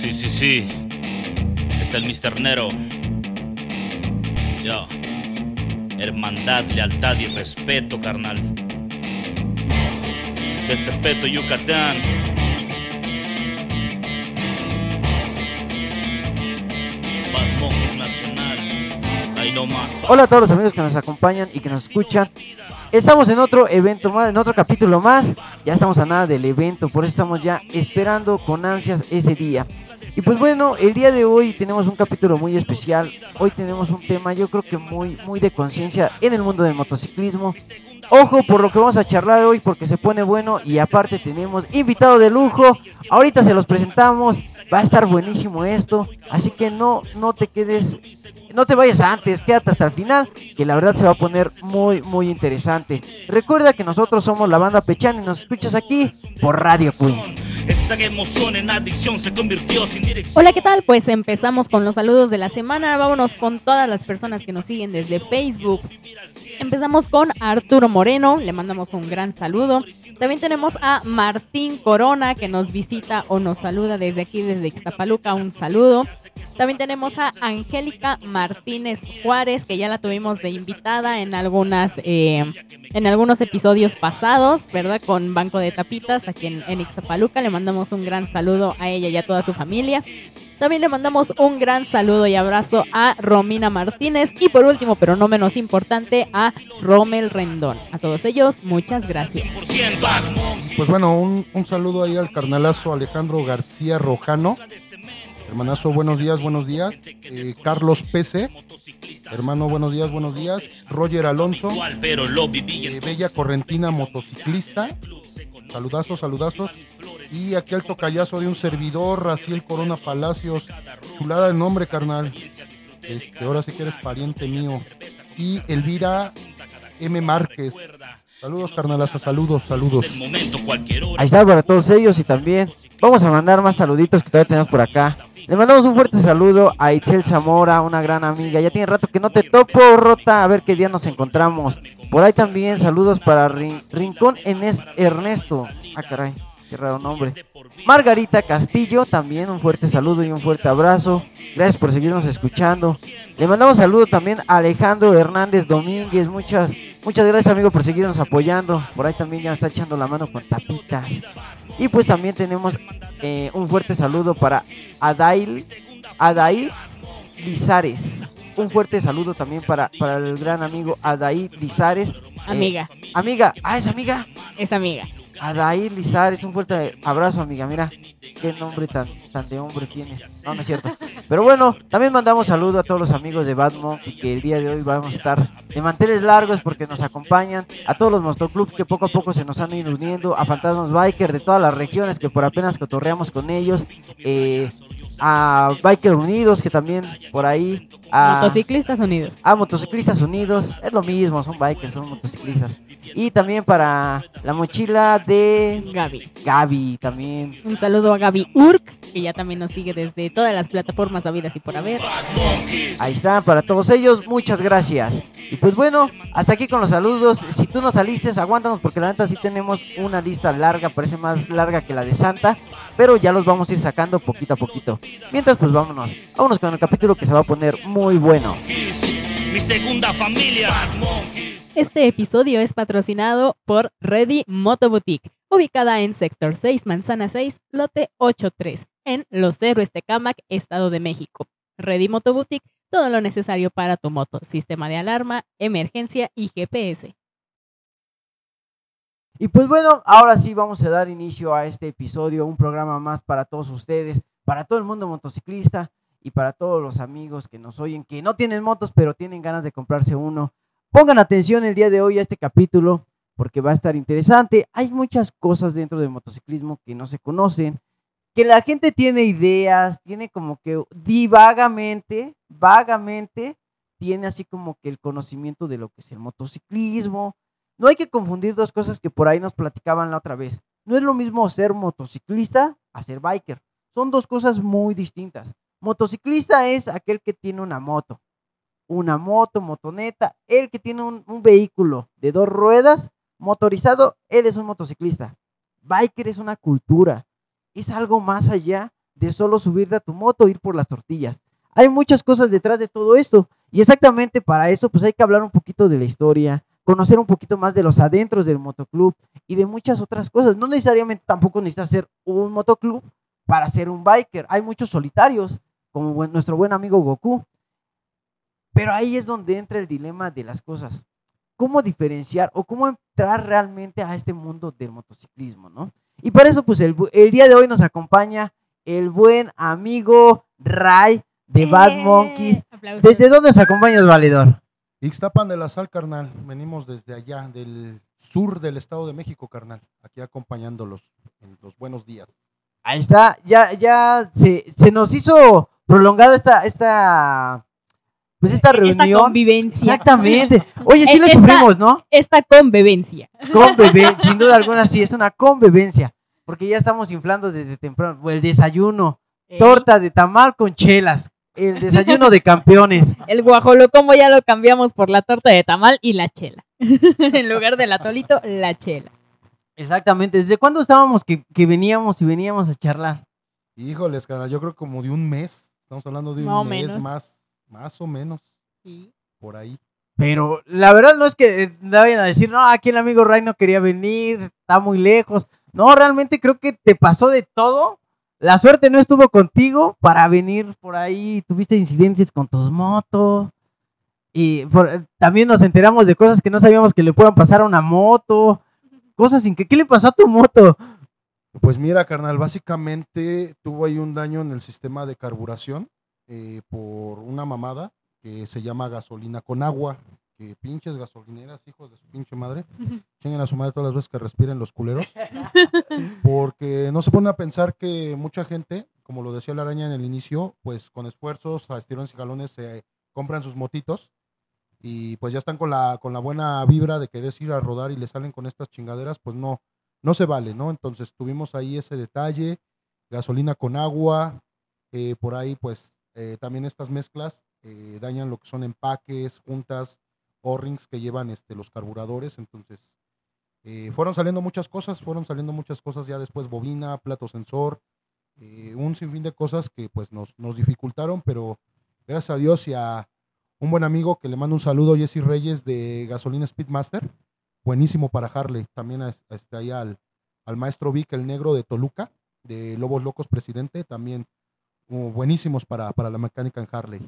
Sí, sí, sí. Es el Mr. Nero. Yo. Hermandad, lealtad y respeto, carnal. Desde Peto, Yucatán. Nacional. Ahí no. Hola a todos los amigos que nos acompañan y que nos escuchan. Estamos en otro evento más, en otro capítulo más. Ya estamos a nada del evento, por eso estamos ya esperando con ansias ese día. Y pues bueno, el día de hoy tenemos un capítulo muy especial. Hoy tenemos un tema, yo creo que muy, muy de conciencia en el mundo del motociclismo. Ojo por lo que vamos a charlar hoy porque se pone bueno y aparte tenemos invitado de lujo. Ahorita se los presentamos. Va a estar buenísimo esto, así que no no te quedes no te vayas antes, quédate hasta el final, que la verdad se va a poner muy muy interesante. Recuerda que nosotros somos la banda Pechan y nos escuchas aquí por Radio Queen. Esa emoción en adicción se convirtió sin dirección. Hola, ¿qué tal? Pues empezamos con los saludos de la semana. Vámonos con todas las personas que nos siguen desde Facebook. Empezamos con Arturo Moreno, le mandamos un gran saludo. También tenemos a Martín Corona que nos visita o nos saluda desde aquí, desde Ixtapaluca, un saludo. También tenemos a Angélica Martínez Juárez, que ya la tuvimos de invitada en algunas, eh, en algunos episodios pasados, ¿verdad? Con Banco de Tapitas aquí en, en Ixtapaluca. Le mandamos un gran saludo a ella y a toda su familia. También le mandamos un gran saludo y abrazo a Romina Martínez y por último, pero no menos importante, a Rommel Rendón. A todos ellos, muchas gracias. 100% Bad Monkeys. Pues bueno, un, un saludo ahí al carnalazo Alejandro García Rojano. Hermanazo, buenos días, buenos días. Eh, Carlos Pese, hermano, buenos días, buenos días. Roger Alonso, eh, Bella Correntina Motociclista. Saludazos, saludazos. Y aquí al tocayazo de un servidor, Raciel Corona Palacios. Chulada de nombre, carnal. Este, ahora sí que eres pariente mío. Y Elvira M. Márquez. Saludos, carnalaza, saludos, saludos. el. Ahí está para todos ellos y también vamos a mandar más saluditos que todavía tenemos por acá. Le mandamos un fuerte saludo a Itzel Zamora, una gran amiga. Ya tiene rato que no te topo, Rota. A ver qué día nos encontramos. Por ahí también saludos para Rin- Rincón Enes Ernesto. Ah, caray, qué raro nombre. Margarita Castillo, también un fuerte saludo y un fuerte abrazo. Gracias por seguirnos escuchando. Le mandamos saludo también a Alejandro Hernández Domínguez. Muchas, muchas gracias, amigo, por seguirnos apoyando. Por ahí también ya está echando la mano con tapitas. Y pues también tenemos eh, un fuerte saludo para Adail, Adair Lizares. Un fuerte saludo también para, para el gran amigo Adair Lizares. Eh, Amiga, amiga, ah, es amiga. es amiga. Adair Lizares, un fuerte abrazo, amiga. Mira, qué nombre tan, tan de hombre tienes. No, no es cierto. Pero bueno, también mandamos saludo a todos los amigos de Batman y que el día de hoy vamos a estar de manteles largos porque nos acompañan. A todos los motoclubs que poco a poco se nos han ido uniendo. A Fantasmas Biker de todas las regiones que por apenas cotorreamos con ellos. eh, a Biker Unidos que también por ahí. A, Motociclistas Unidos. a Motociclistas Unidos, es lo mismo, son bikers, son motociclistas. Y también para la mochila de Gaby. Gaby, también. Un saludo a Gaby Urk, que ya también nos sigue desde todas las plataformas habidas y por haber. Ahí está, para todos ellos, muchas gracias. Y pues bueno, hasta aquí con los saludos. Si tú no saliste, aguántanos porque la neta sí tenemos una lista larga, parece más larga que la de Santa, pero ya los vamos a ir sacando poquito a poquito. Mientras, pues vámonos, vámonos con el capítulo que se va a poner muy bueno. Mi segunda familia. Este episodio es patrocinado por Ready Moto Boutique, ubicada en Sector 6, Manzana 6, Lote 83, en Los Héroes Tecámac, Estado de México. Ready Moto Boutique, todo lo necesario para tu moto, sistema de alarma, emergencia y GPS. Y pues bueno, ahora sí vamos a dar inicio a este episodio, un programa más para todos ustedes, para todo el mundo motociclista y para todos los amigos que nos oyen, que no tienen motos, pero tienen ganas de comprarse uno. Pongan atención el día de hoy a este capítulo, porque va a estar interesante. Hay muchas cosas dentro del motociclismo que no se conocen, que la gente tiene ideas, tiene como que divagamente, vagamente, tiene así como que el conocimiento de lo que es el motociclismo, no hay que confundir dos cosas que por ahí nos platicaban la otra vez. No es lo mismo ser motociclista a ser biker. Son dos cosas muy distintas. Motociclista es aquel que tiene una moto. Una moto, motoneta. El que tiene un, vehículo de dos ruedas motorizado, él es un motociclista. Biker es una cultura. Es algo más allá de solo subirte a tu moto e ir por las tortillas. Hay muchas cosas detrás de todo esto. Y exactamente para eso, pues hay que hablar un poquito de la historia, conocer un poquito más de los adentros del motoclub y de muchas otras cosas. No necesariamente tampoco necesitas ser un motoclub para ser un biker. Hay muchos solitarios, como buen- nuestro buen amigo Goku. Pero ahí es donde entra el dilema de las cosas. ¿Cómo diferenciar o cómo entrar realmente a este mundo del motociclismo, no? Y para eso, pues el, día de hoy nos acompaña el buen amigo Ray de Bad Eh, Monkeys. aplausos. ¿Desde dónde nos acompañas, Valedor? Ixtapan de la Sal, carnal. Venimos desde allá, del sur del Estado de México, carnal. Aquí acompañándolos en los buenos días. Ahí está, ya, ya se, se nos hizo prolongada esta, esta, pues esta Esta reunión. convivencia. Exactamente. Oye, sí le Esta- sufrimos, ¿no? Esta convivencia. Convivencia, sin duda alguna, sí, es una convivencia. Porque ya estamos inflando desde temprano. O el desayuno, Eh, torta de tamal con chelas. El desayuno de campeones. El guajolo, como ya lo cambiamos por la torta de tamal y la chela. en lugar del atolito, la chela. Exactamente. ¿Desde cuándo estábamos que, que veníamos y veníamos a charlar? Híjoles, carnal, yo creo como de un mes. Estamos hablando de un Más mes menos. más, más o menos, Sí. por ahí. Pero la verdad no es que eh, vayan a decir, no, aquí el amigo Ray no quería venir, está muy lejos. No, realmente creo que te pasó de todo. La suerte no estuvo contigo para venir por ahí. Tuviste incidentes con tus motos. Y por- eh, también nos enteramos de cosas que no sabíamos que le puedan pasar a una moto. Cosas sin que... ¿Qué le pasó a tu moto? Pues mira, carnal, básicamente tuvo ahí un daño en el sistema de carburación eh, por una mamada que se llama gasolina con agua. Que pinches gasolineras, hijos de su pinche madre, chinguen a su madre todas las veces que respiren los culeros. Porque no se pone a pensar que mucha gente, como lo decía la araña en el inicio, pues con esfuerzos, a estirones y galones se compran sus motitos y pues ya están con la, con la buena vibra de querer ir a rodar y le salen con estas chingaderas, pues no, no se vale, ¿no? Entonces tuvimos ahí ese detalle, gasolina con agua, eh, por ahí pues eh, también estas mezclas eh, dañan lo que son empaques, juntas, O-rings que llevan este, los carburadores, entonces fueron saliendo muchas cosas, fueron saliendo muchas cosas ya después, bobina, plato sensor, un sinfín de cosas que pues nos, nos dificultaron, pero gracias a Dios y a un buen amigo que le mando un saludo, Jesse Reyes de Gasolina Speedmaster, buenísimo para Harley, también a, a este, ahí al, al maestro Vic, el negro de Toluca, de Lobos Locos Presidente, también uh, buenísimos para, para la mecánica en Harley.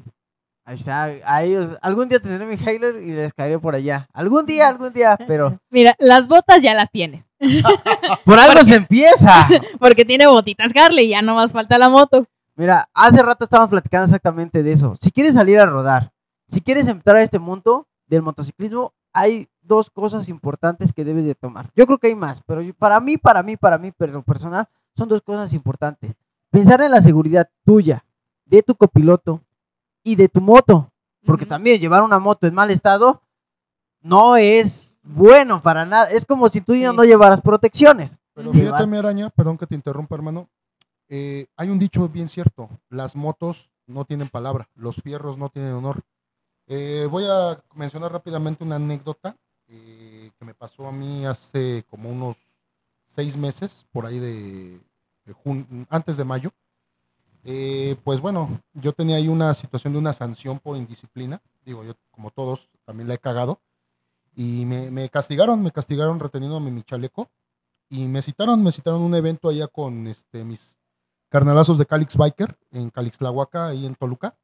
Ahí está. Ahí os- algún día tendré mi Hailer y les caeré por allá. Algún día, algún día. Pero Mira, las botas ya las tienes. por algo se empieza. Porque tiene botitas Harley, ya no más falta la moto. Mira, hace rato estábamos platicando exactamente de eso. Si quieres salir a rodar, si quieres entrar a este mundo del motociclismo, hay dos cosas importantes que debes de tomar. Yo creo que hay más, pero yo- para mí, para mí, para mí, pero personal, son dos cosas importantes. Pensar en la seguridad tuya, de tu copiloto y de tu moto. Porque también llevar una moto en mal estado no es bueno para nada. Es como si tú ya Sí. no llevaras protecciones. Pero fíjate, mi araña, perdón que te interrumpa, hermano. eh, hay un dicho bien cierto: las motos no tienen palabra, los fierros no tienen honor. Eh, voy a mencionar rápidamente una anécdota eh, que me pasó a mí hace como unos seis meses, por ahí de, de jun- antes de mayo. Eh, pues bueno, yo tenía ahí una situación de una sanción por indisciplina. Digo, yo como todos también la he cagado. Y me, me castigaron, me castigaron reteniéndome mi chaleco y me citaron, me citaron un evento allá con este, mis carnalazos de Calix Biker en Calixtlahuaca, ahí en Toluca.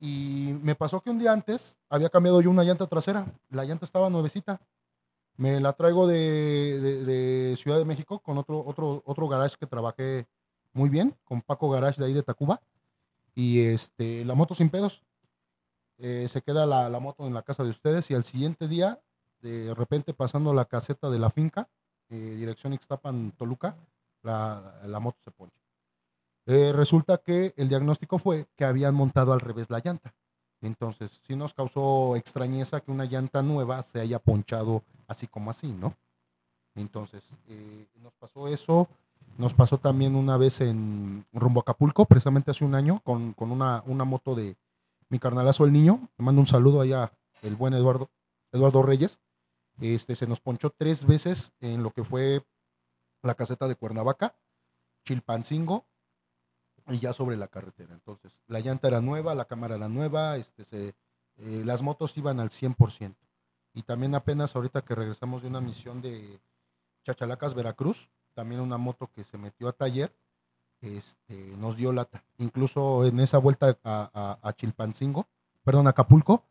Y me pasó que un día antes había cambiado yo una llanta trasera. La llanta estaba nuevecita. Me la traigo de, de- Ciudad de México con otro, otro, otro garage que trabajé muy bien, con Paco Garage de ahí de Tacuba. Y este, la moto sin pedos. Eh, se queda la, la moto en la casa de ustedes y al siguiente día, de repente pasando la caseta de la finca, eh, dirección Ixtapan, Toluca, la, la moto se poncha. Eh, resulta que el diagnóstico fue que habían montado al revés la llanta. Entonces, sí nos causó extrañeza que una llanta nueva se haya ponchado así como así, ¿no? Entonces, eh, nos pasó eso. Nos pasó también una vez en rumbo a Acapulco, precisamente hace un año, con, con una, una moto de mi carnalazo el niño. Le mando un saludo allá, el buen Eduardo, Eduardo Reyes. Este, se nos ponchó tres veces en lo que fue la caseta de Cuernavaca, Chilpancingo y ya sobre la carretera. Entonces, la llanta era nueva, la cámara era nueva, este, se, eh, las motos iban al 100%. Y también apenas ahorita que regresamos de una misión de Chachalacas, Veracruz, también una moto que se metió a taller, este, nos dio lata. Incluso en esa vuelta a, a, a Chilpancingo, perdón, Acapulco,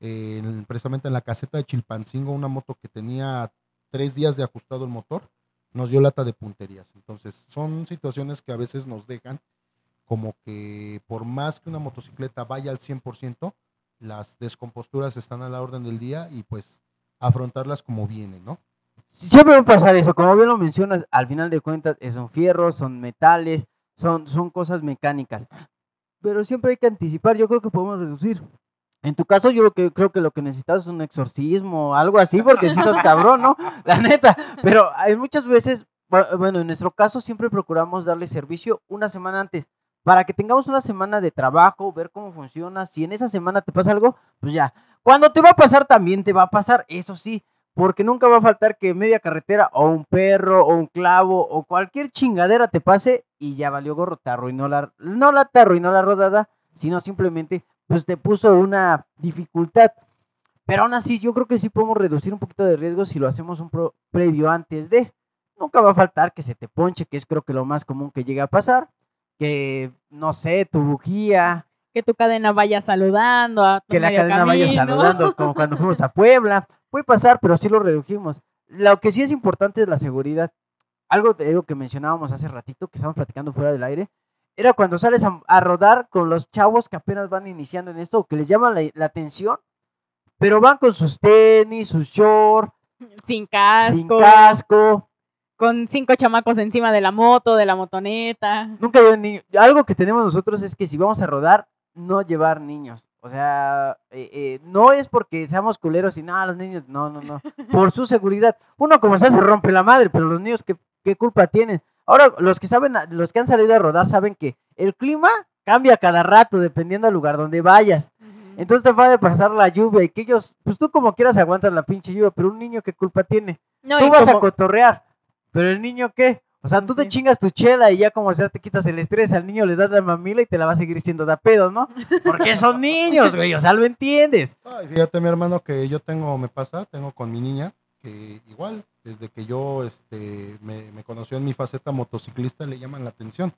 eh, en- precisamente en la caseta de Chilpancingo, una moto que tenía tres días de ajustado el motor, nos dio lata de punterías. Entonces, son situaciones que a veces nos dejan como que por más que una motocicleta vaya al 100%, las descomposturas están a la orden del día y pues afrontarlas como vienen, ¿no? Siempre va a pasar eso, como bien lo mencionas, al final de cuentas eh, son fierros, son metales, son, son cosas mecánicas. Pero siempre hay que anticipar, yo creo que podemos reducir. En tu caso, yo lo que, creo que lo que necesitas es un exorcismo, algo así, porque si estás cabrón, ¿no? La neta. Pero hay muchas veces, bu- bueno, en nuestro caso siempre procuramos darle servicio una semana antes, para que tengamos una semana de trabajo, ver cómo funciona. Si en esa semana te pasa algo, pues ya. Cuando te va a pasar, también te va a pasar, eso sí, porque nunca va a faltar que media carretera o un perro o un clavo o cualquier chingadera te pase y ya valió gorro, te arruinó la, no la te arruinó la rodada, sino simplemente pues te puso una dificultad. Pero aún así, yo creo que sí podemos reducir un poquito de riesgo si lo hacemos un previo antes de. Nunca va a faltar que se te ponche, que es creo que lo más común que llega a pasar. Que, no sé, tu bujía, Que tu cadena vaya saludando a tu que la cadena vaya saludando, como cuando fuimos a Puebla. Puede pasar, pero sí lo redujimos. Lo que sí es importante es la seguridad. Algo de algo que mencionábamos hace ratito, que estábamos platicando fuera del aire, era cuando sales a, a rodar con los chavos que apenas van iniciando en esto, que les llama la, la atención, pero van con sus tenis, sus shorts, Sin casco, sin casco. Con cinco chamacos encima de la moto, de la motoneta. Nunca llevan niños. Algo que tenemos nosotros es que si vamos a rodar, no llevar niños. O sea, eh, eh, no es porque seamos culeros y nada, los niños, no, no, no. Por su seguridad. Uno como sea se rompe la madre, pero los niños, ¿qué, qué culpa tienen? Ahora, los que saben, los que han salido a rodar saben que el clima cambia cada rato dependiendo del lugar donde vayas. Entonces te va a pasar la lluvia y que ellos, pues tú como quieras aguantas la pinche lluvia, pero un niño, ¿qué culpa tiene? No, tú vas a cotorrear, pero el niño qué? O sea, tú te chingas tu chela y ya como sea te quitas el estrés, al niño le das la mamila y te la va a seguir siendo da pedo, ¿no? Porque son niños, güey, o sea, lo entiendes. Ay, fíjate, mi hermano, que yo tengo, me pasa, tengo con mi niña, que igual, desde que yo este, me, me conoció en mi faceta motociclista, le llaman la atención.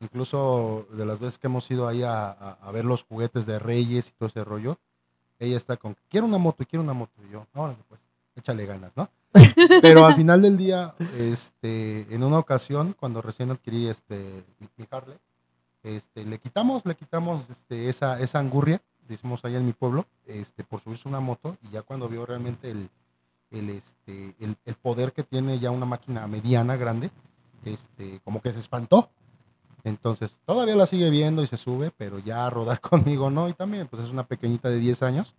Incluso de las veces que hemos ido ahí a, a- a ver los juguetes de Reyes y todo ese rollo, ella está con, quiero una moto, y quiero una moto. Y yo, ahora pues, échale ganas, ¿no? Pero al final del día, este, en una ocasión, cuando recién adquirí este, mi, Harley, este, le quitamos, le quitamos este, esa, esa angurria, decimos allá en mi pueblo, este, por subirse una moto, y ya cuando vio realmente el, el, este, el, el poder que tiene ya una máquina mediana, grande, este, como que se espantó. Entonces, todavía la sigue viendo y se sube, pero ya a rodar conmigo no, y también, pues es una pequeñita de 10 años.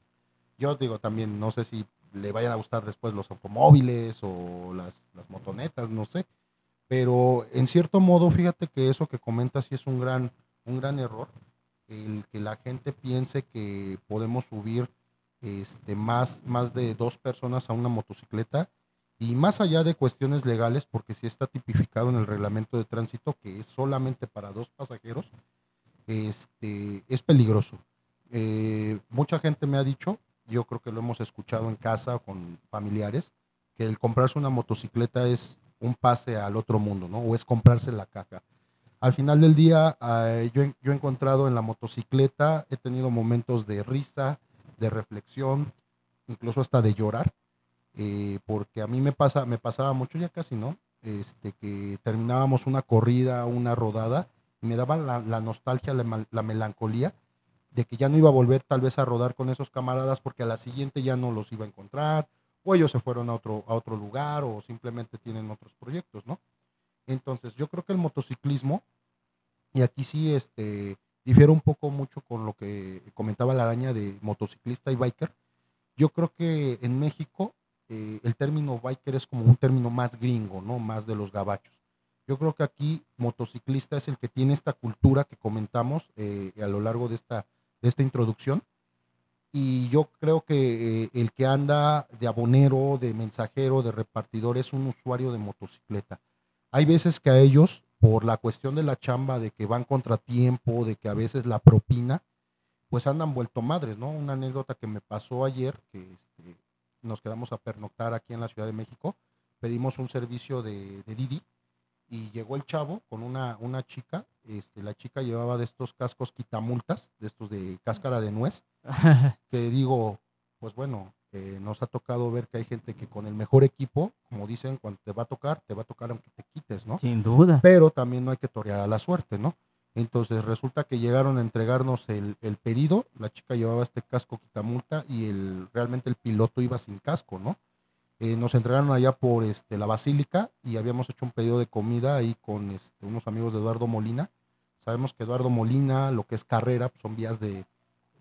Yo digo también, no sé si le vayan a gustar después los automóviles o las, las motonetas, no sé. Pero en cierto modo, fíjate que eso que comentas sí es un gran, un gran error, el que la gente piense que podemos subir este, más, más de dos personas a una motocicleta y más allá de cuestiones legales, porque sí está tipificado en el reglamento de tránsito que es solamente para dos pasajeros, este, es peligroso. Eh, mucha gente me ha dicho, yo creo que lo hemos escuchado en casa con familiares, que el comprarse una motocicleta es un pase al otro mundo, ¿no? O es comprarse la caja. Al final del día, eh, yo, he- encontrado en la motocicleta, he tenido momentos de risa, de reflexión, incluso hasta de llorar, eh, porque a mí me, pasa, me pasaba mucho, ya casi no, este, que terminábamos una corrida, una rodada, y me daba la, nostalgia, la melancolía de que ya no iba a volver tal vez a rodar con esos camaradas porque a la siguiente ya no los iba a encontrar, o ellos se fueron a otro, a otro lugar, o simplemente tienen otros proyectos, ¿no? Entonces, yo creo que el motociclismo, y aquí sí este, difiere un poco mucho con lo que comentaba la araña de motociclista y biker. Yo creo que en México eh, el término biker es como un término más gringo, ¿no? Más de los gabachos. Yo creo que aquí motociclista es el que tiene esta cultura que comentamos eh, a lo largo de esta, de esta introducción. Y yo creo que eh, el que anda de abonero, de mensajero, de repartidor, es un usuario de motocicleta. Hay veces que a ellos por la cuestión de la chamba, de que van contratiempo, de que a veces la propina, pues andan vuelto madres, ¿no? Una anécdota que me pasó ayer, que este, nos quedamos a pernoctar aquí en la Ciudad de México, pedimos un servicio de, de Didi y llegó el chavo con una, una chica, este, la chica llevaba de estos cascos quitamultas, de estos de cáscara de nuez, que digo, pues bueno, eh, nos ha tocado ver que hay gente que con el mejor equipo, como dicen, cuando te va a tocar, te va a tocar aunque te quites, ¿no? Sin duda. Pero también no hay que torear a la suerte, ¿no? Entonces resulta que llegaron a entregarnos el, el pedido, la chica llevaba este casco quitamulta y el, realmente el piloto iba sin casco, ¿no? Eh, nos entregaron allá por este, la Basílica y habíamos hecho un pedido de comida ahí con este, unos amigos de Eduardo Molina. Sabemos que Eduardo Molina, lo que es carrera, pues, son vías de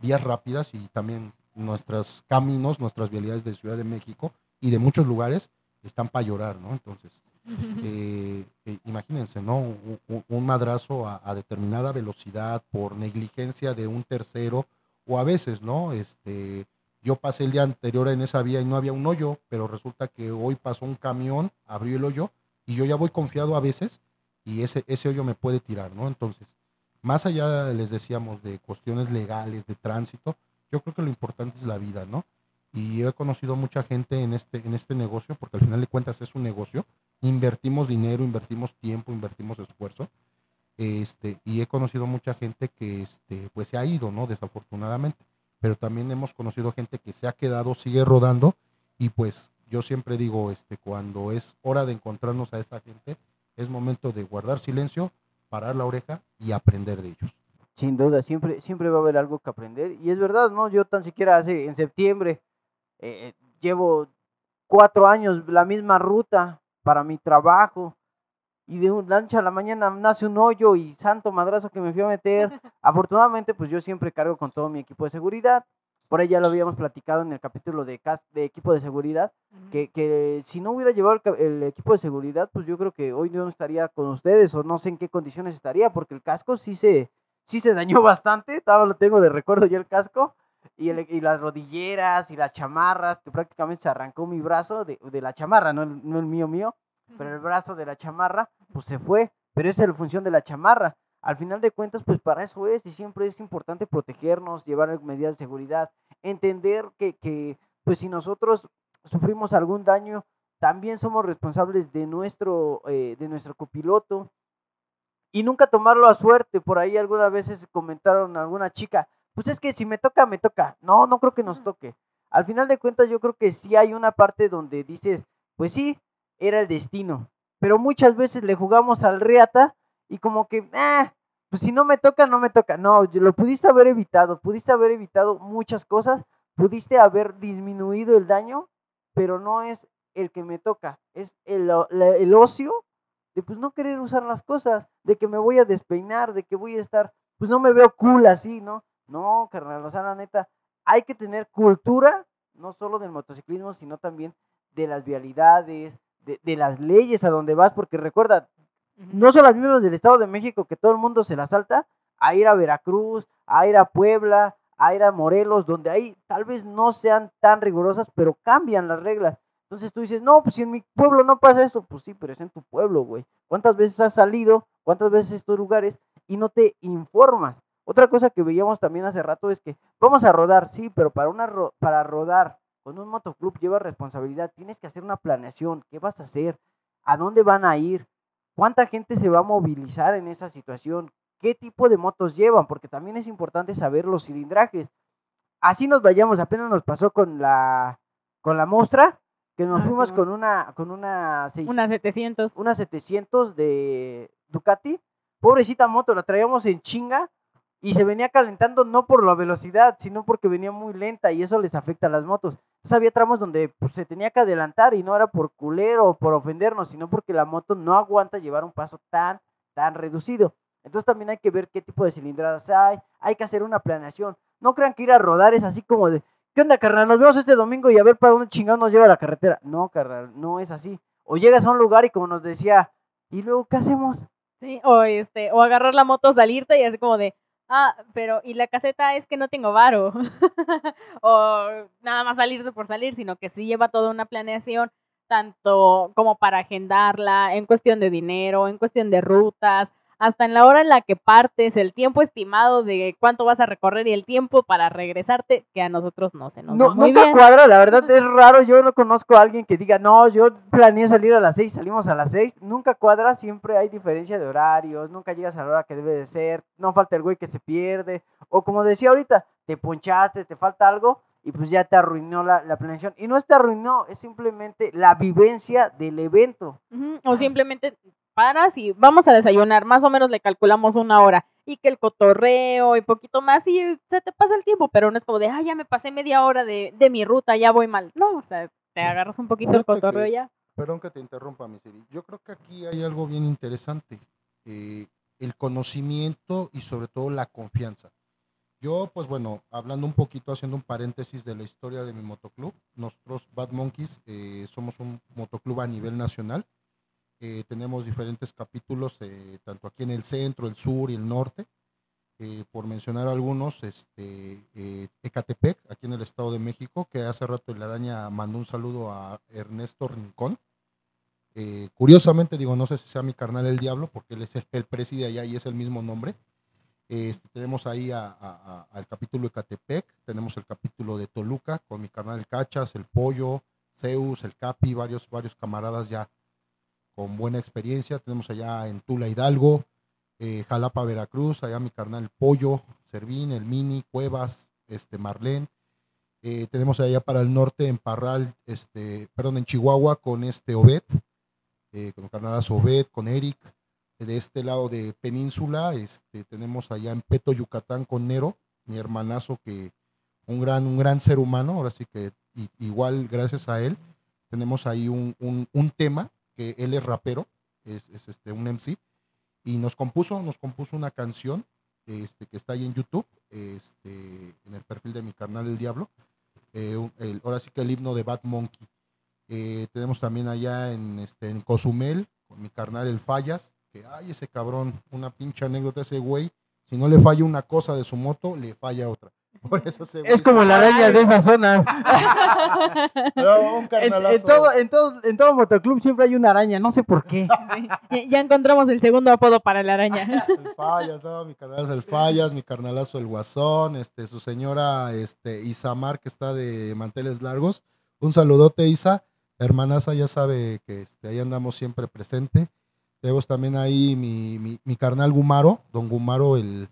vías rápidas y también nuestros caminos, nuestras vialidades de Ciudad de México y de muchos lugares están para llorar, ¿no? Entonces, eh, eh, imagínense, ¿no? Un, un- un madrazo a, a determinada velocidad por negligencia de un tercero o a veces, ¿no? Este, yo pasé el día anterior en esa vía y no había un hoyo, pero resulta que hoy pasó un camión, abrió el hoyo y yo ya voy confiado a veces y ese, ese hoyo me puede tirar, ¿no? Entonces, más allá, les decíamos, de cuestiones legales, de tránsito, yo creo que lo importante es la vida, ¿no? Y he conocido mucha gente en este, en este negocio, porque al final de cuentas es un negocio, invertimos dinero, invertimos tiempo, invertimos esfuerzo, este, y he conocido mucha gente que este, pues se ha ido, ¿no? Desafortunadamente, pero también hemos conocido gente que se ha quedado, sigue rodando, y pues yo siempre digo, este, cuando es hora de encontrarnos a esa gente, es momento de guardar silencio, parar la oreja y aprender de ellos. Sin duda, siempre, siempre va a haber algo que aprender. Y es verdad, ¿no? Yo tan siquiera hace, en septiembre, eh, llevo cuatro años la misma ruta para mi trabajo. Y de un lancha a la mañana nace un hoyo y santo madrazo que me fui a meter. Afortunadamente, pues yo siempre cargo con todo mi equipo de seguridad. Por ahí ya lo habíamos platicado en el capítulo de, de equipo de seguridad que, que si no hubiera llevado el, el equipo de seguridad, pues yo creo que hoy no estaría con ustedes o no sé en qué condiciones estaría, porque el casco sí se, sí se dañó bastante, todavía lo tengo de recuerdo ya el casco, y, el- y las rodilleras y las chamarras, que prácticamente se arrancó mi brazo de, de la chamarra, no el, no el mío mío, pero el brazo de la chamarra, pues se fue, pero esa es la función de la chamarra. Al final de cuentas, pues para eso es, y siempre es importante protegernos, llevar medidas de seguridad, entender que, que pues si nosotros sufrimos algún daño, también somos responsables de nuestro, eh, de nuestro copiloto. Y nunca tomarlo a suerte. Por ahí algunas veces comentaron a alguna chica, pues es que si me toca, me toca. No, no creo que nos toque. Al final de cuentas, yo creo que sí hay una parte donde dices, pues sí, era el destino. Pero muchas veces le jugamos al reata y como que, ah, pues si no me toca, no me toca. No, lo pudiste haber evitado, pudiste haber evitado muchas cosas, pudiste haber disminuido el daño, pero no es el que me toca, es el, el ocio de pues no querer usar las cosas, de que me voy a despeinar, de que voy a estar, pues no me veo cool así, ¿no? No, carnal, o sea, la neta, hay que tener cultura, no solo del motociclismo, sino también de las vialidades, de, de las leyes a donde vas, porque recuerda, no son las mismas del Estado de México que todo el mundo se las salta a ir a Veracruz, a ir a Puebla, a ir a Morelos, donde ahí tal vez no sean tan rigurosas, pero cambian las reglas. Entonces tú dices, no, pues si en mi pueblo no pasa eso, pues sí, pero es en tu pueblo, güey. ¿Cuántas veces has salido? ¿Cuántas veces estos lugares? Y no te informas. Otra cosa que veíamos también hace rato es que vamos a rodar, sí, pero para, una para rodar con un motoclub lleva responsabilidad. Tienes que hacer una planeación. ¿Qué vas a hacer? ¿A dónde van a ir? ¿Cuánta gente se va a movilizar en esa situación? ¿Qué tipo de motos llevan? Porque también es importante saber los cilindrajes. Así nos vayamos, apenas nos pasó con la con la Mostra, que nos Ah, fuimos con una con una seis- Unas 700. una 700 de Ducati. Pobrecita moto, la traíamos en chinga y se venía calentando no por la velocidad, sino porque venía muy lenta y eso les afecta a las motos. Entonces había tramos donde pues, se tenía que adelantar y no era por culero o por ofendernos, sino porque la moto no aguanta llevar un paso tan, tan reducido. Entonces también hay que ver qué tipo de cilindradas hay, hay que hacer una planeación. No crean que ir a rodar es así como de, ¿qué onda, carnal? Nos vemos este domingo y a ver para dónde chingado nos lleva la carretera. No, carnal, no es así. O llegas a un lugar y como nos decía, ¿y luego qué hacemos? Sí, o este, o agarrar la moto, salirte y así como de, ah, pero y la caseta es que no tengo varo. o nada más salirse por salir, sino que sí lleva toda una planeación tanto como para agendarla, en cuestión de dinero, en cuestión de rutas, hasta en la hora en la que partes, el tiempo estimado de cuánto vas a recorrer y el tiempo para regresarte, que a nosotros no se nos No, da muy nunca bien. cuadra, la verdad es raro. Yo no conozco a alguien que diga, no, yo planeé salir a las seis, salimos a las seis. Nunca cuadra, siempre hay diferencia de horarios, nunca llegas a la hora que debe de ser, no falta el güey que se pierde. O como decía ahorita, te ponchaste, te falta algo y pues ya te arruinó la, la planeación. Y no es te arruinó, es simplemente la vivencia del evento. O simplemente paras y vamos a desayunar, más o menos le calculamos una hora. Y que el cotorreo y poquito más y se te pasa el tiempo, pero no es como de, ah, ya me pasé media hora de, de mi ruta, ya voy mal. No, o sea, te agarras un poquito el cotorreo que- ya. Perdón que te interrumpa, mi Siri. Yo creo que aquí hay algo bien interesante. eh, el conocimiento y sobre todo la confianza. Yo, pues bueno, hablando un poquito, haciendo un paréntesis de la historia de mi motoclub, nosotros Bad Monkeys eh, somos un motoclub a nivel nacional. Eh, tenemos diferentes capítulos, eh, tanto aquí en el centro, el sur y el norte. Eh, por mencionar algunos, este, Ecatepec, aquí en el Estado de México, que hace rato la araña mandó un saludo a Ernesto Rincón. Curiosamente, digo, no sé si sea mi carnal el diablo, porque él es el, el preside allá y es el mismo nombre. Este, tenemos ahí a- a- al capítulo de Catepec, tenemos el capítulo de Toluca con mi carnal Cachas, el Pollo, Zeus, el Capi, varios, varios camaradas ya con buena experiencia. Tenemos allá en Tula Hidalgo, eh, Jalapa, Veracruz, allá mi carnal Pollo, Servín, el Mini, Cuevas, este, Marlén. Eh, tenemos allá para el norte en Parral, este, perdón, en Chihuahua con este Obed, eh, con mi carnalazo Obed, con Eric. De este lado de Península, este, tenemos allá en Peto, Yucatán con Nero, mi hermanazo que un gran, un gran ser humano, ahora sí que igual gracias a él tenemos ahí un- un tema que él es rapero, es, es, este, un MC, y nos compuso, nos compuso una canción este, que está ahí en YouTube, este, en el perfil de mi carnal El Diablo, eh, ahora sí que el himno de Bad Monkey. Eh, tenemos también allá en, este, en Cozumel, con mi carnal El Fallas, que ay, ese cabrón, una pinche anécdota ese güey, si no le falla una cosa de su moto, le falla otra. Por eso güey Es como la araña de esas zonas. Pero un En, carnalazo. en todo, en, todo, en todo motoclub siempre hay una araña, no sé por qué. Sí, ya- Ya encontramos el segundo apodo para la araña. El Fallas, no, mi carnalazo el Fallas, mi carnalazo el Guasón, este, su señora este, Isamar, que está de manteles largos. Un saludote, Isa. Hermanaza ya sabe que este, ahí andamos siempre presente. Tenemos también ahí mi, mi, mi carnal Gumaro, don Gumaro, el,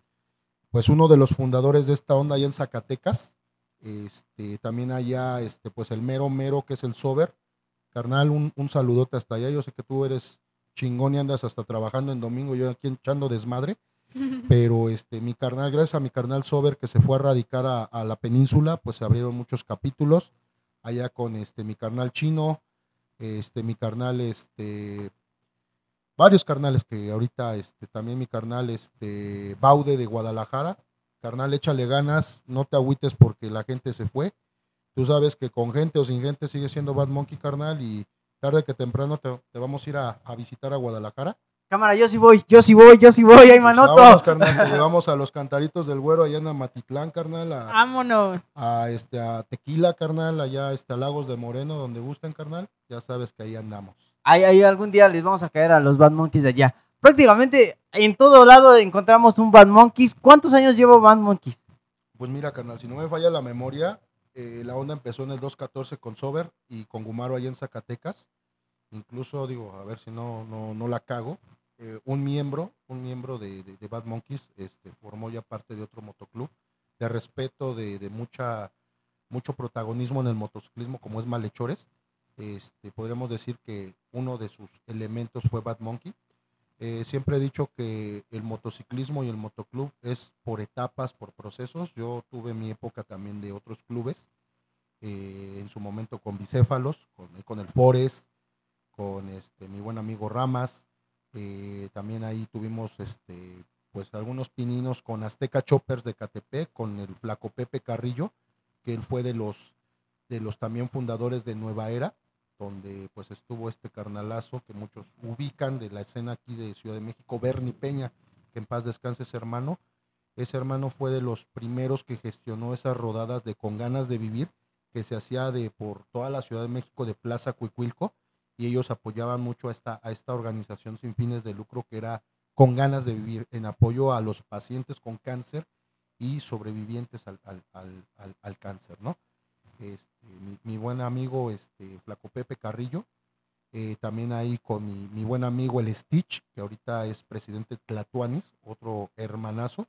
pues uno de los fundadores de esta onda allá en Zacatecas. Este, también allá, este, pues el mero mero que es el Sober. Carnal, un, un saludote hasta allá. Yo sé que tú eres chingón y andas hasta trabajando en domingo, yo aquí echando desmadre, pero este, mi carnal, gracias a mi carnal Sober que se fue a radicar a, a la península, pues se abrieron muchos capítulos, allá con este, mi carnal chino, este, mi carnal, este, varios carnales que ahorita, este, también mi carnal, este, Baude de Guadalajara, carnal, échale ganas, no te agüites porque la gente se fue, tú sabes que con gente o sin gente sigue siendo Bad Monkey, carnal, y tarde que temprano te, te vamos a ir a, a visitar a Guadalajara. Cámara, yo sí voy, yo sí voy, yo sí voy, ay Pues manoto. vámonos, carnal, te llevamos a los cantaritos del güero allá en Amatitlán, carnal, a, Vámonos. a, este, a Tequila, carnal, allá este, a Lagos de Moreno, donde gusten, carnal, ya sabes que ahí andamos. Ahí, ahí algún día les vamos a caer a los Bad Monkeys de allá. Prácticamente en todo lado encontramos un Bad Monkeys. ¿Cuántos años lleva Bad Monkeys? Pues mira, carnal, si no me falla la memoria, eh, la onda empezó en el 214 con Sober y con Gumaro allá en Zacatecas. Incluso, digo, a ver si no, no, no la cago. eh, un miembro, un miembro de, de- de Bad Monkeys, este, formó ya parte de otro motoclub de respeto, de, de mucha, mucho protagonismo en el motociclismo, como es Malhechores. Este, podríamos decir que uno de sus elementos fue Bad Monkey. Eh, siempre he dicho que el motociclismo y el motoclub es por etapas, por procesos. Yo tuve mi época también de otros clubes, eh, en su momento con Bicéfalos, con, con el Forest, con este, mi buen amigo Ramas. eh, también ahí tuvimos este, pues algunos pininos con Azteca Choppers de Catepec, con el Flaco Pepe Carrillo, que él fue de los, de los también fundadores de Nueva Era donde pues estuvo este carnalazo que muchos ubican de la escena aquí de Ciudad de México, Bernie Peña, que en paz descanse ese hermano. Ese hermano fue de los primeros que gestionó esas rodadas de Con ganas de vivir, que se hacía de por toda la Ciudad de México de Plaza Cuicuilco, y ellos apoyaban mucho a esta, a esta organización sin fines de lucro que era con ganas de vivir, en apoyo a los pacientes con cáncer y sobrevivientes al, al, al, al cáncer, ¿no? Este, mi, buen amigo este, Flaco Pepe Carrillo, eh, también ahí con mi, mi, buen amigo el Stitch, que ahorita es presidente de Tlatuanis, otro hermanazo.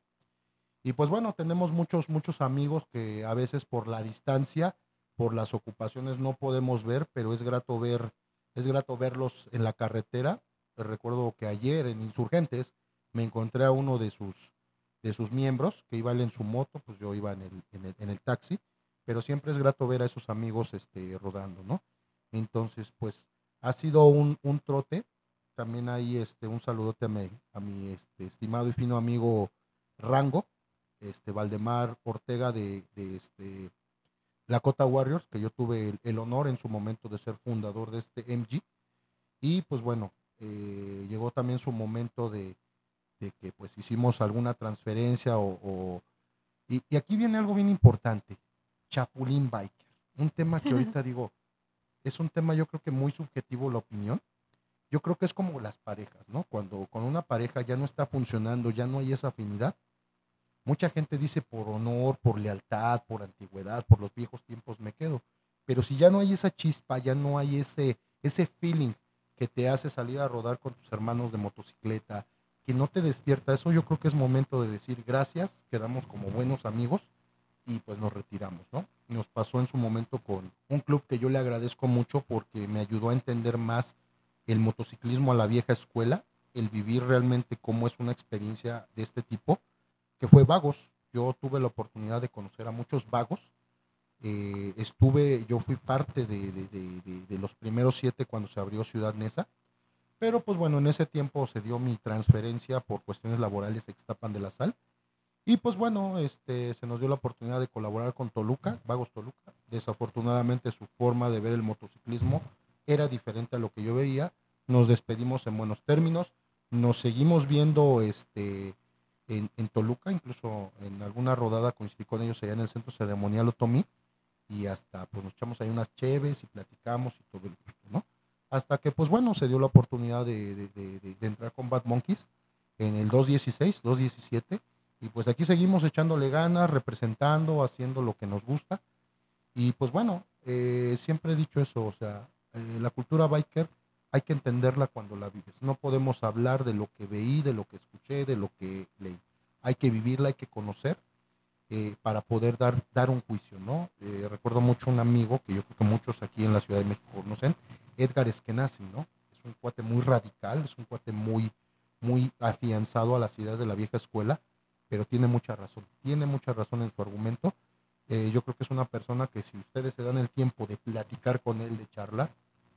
Y pues bueno, tenemos muchos, muchos amigos que a veces por la distancia, por las ocupaciones no podemos ver, pero es grato ver, es grato verlos en la carretera. Recuerdo que ayer en Insurgentes me encontré a uno de sus, de sus miembros que iba en su moto, pues yo iba en el, en el, en el taxi, pero siempre es grato ver a esos amigos este, rodando, ¿no? Entonces, pues ha sido un, un trote. También hay este, un saludote a mi, a mi este, estimado y fino amigo Rango, este, Valdemar Ortega de, de este, Lakota Warriors, que yo tuve el, honor en su momento de ser fundador de este MG. Y pues bueno, eh, llegó también su momento de, de, que pues hicimos alguna transferencia o... o y, y, aquí viene algo bien importante, Chapulín Biker, un tema que ahorita digo, es un tema yo creo que muy subjetivo la opinión. Yo creo que es como las parejas, ¿no? Cuando con una pareja ya no está funcionando, ya no hay esa afinidad. Mucha gente dice por honor, por lealtad, por antigüedad, por los viejos tiempos me quedo. Pero si ya no hay esa chispa, ya no hay ese, ese feeling que te hace salir a rodar con tus hermanos de motocicleta, que no te despierta, eso yo creo que es momento de decir gracias, quedamos como buenos amigos y pues nos retiramos, ¿no? Nos pasó en su momento con un club que yo le agradezco mucho porque me ayudó a entender más el motociclismo a la vieja escuela, el vivir realmente cómo es una experiencia de este tipo, que fue Vagos. Yo tuve la oportunidad de conocer a muchos vagos. Eh, estuve, yo fui parte de, de, de, de, los primeros siete cuando se abrió Ciudad Neza, pero pues bueno, en ese tiempo se dio mi transferencia por cuestiones laborales de Extapan de la Sal y pues bueno, este, se nos dio la oportunidad de colaborar con Toluca, Vagos Toluca. Desafortunadamente su forma de ver el motociclismo era diferente a lo que yo veía. Nos despedimos en buenos términos. Nos seguimos viendo este, en, en Toluca, incluso en alguna rodada coincidí con ellos allá en el centro ceremonial Otomí. Y hasta pues nos echamos ahí unas cheves y platicamos y todo el gusto, ¿no? Hasta que pues bueno, se dio la oportunidad de, de, de, de entrar con Bad Monkeys en el 216, 217 y pues aquí seguimos echándole ganas, representando, haciendo lo que nos gusta. Y pues bueno, eh, siempre he dicho eso, o sea, eh, la cultura biker hay que entenderla cuando la vives. No podemos hablar de lo que veí, de lo que escuché, de lo que leí. Hay que vivirla, hay que conocer eh, para poder dar, dar un juicio, ¿no? Recuerdo mucho un amigo que yo creo que muchos aquí en la Ciudad de México conocen, Edgar Eskenazi, ¿no? Es un cuate muy radical, es un cuate muy, muy afianzado a las ideas de la vieja escuela pero tiene mucha razón, tiene mucha razón en su argumento. Eh, yo creo que es una persona que si ustedes se dan el tiempo de platicar con él, de charlar,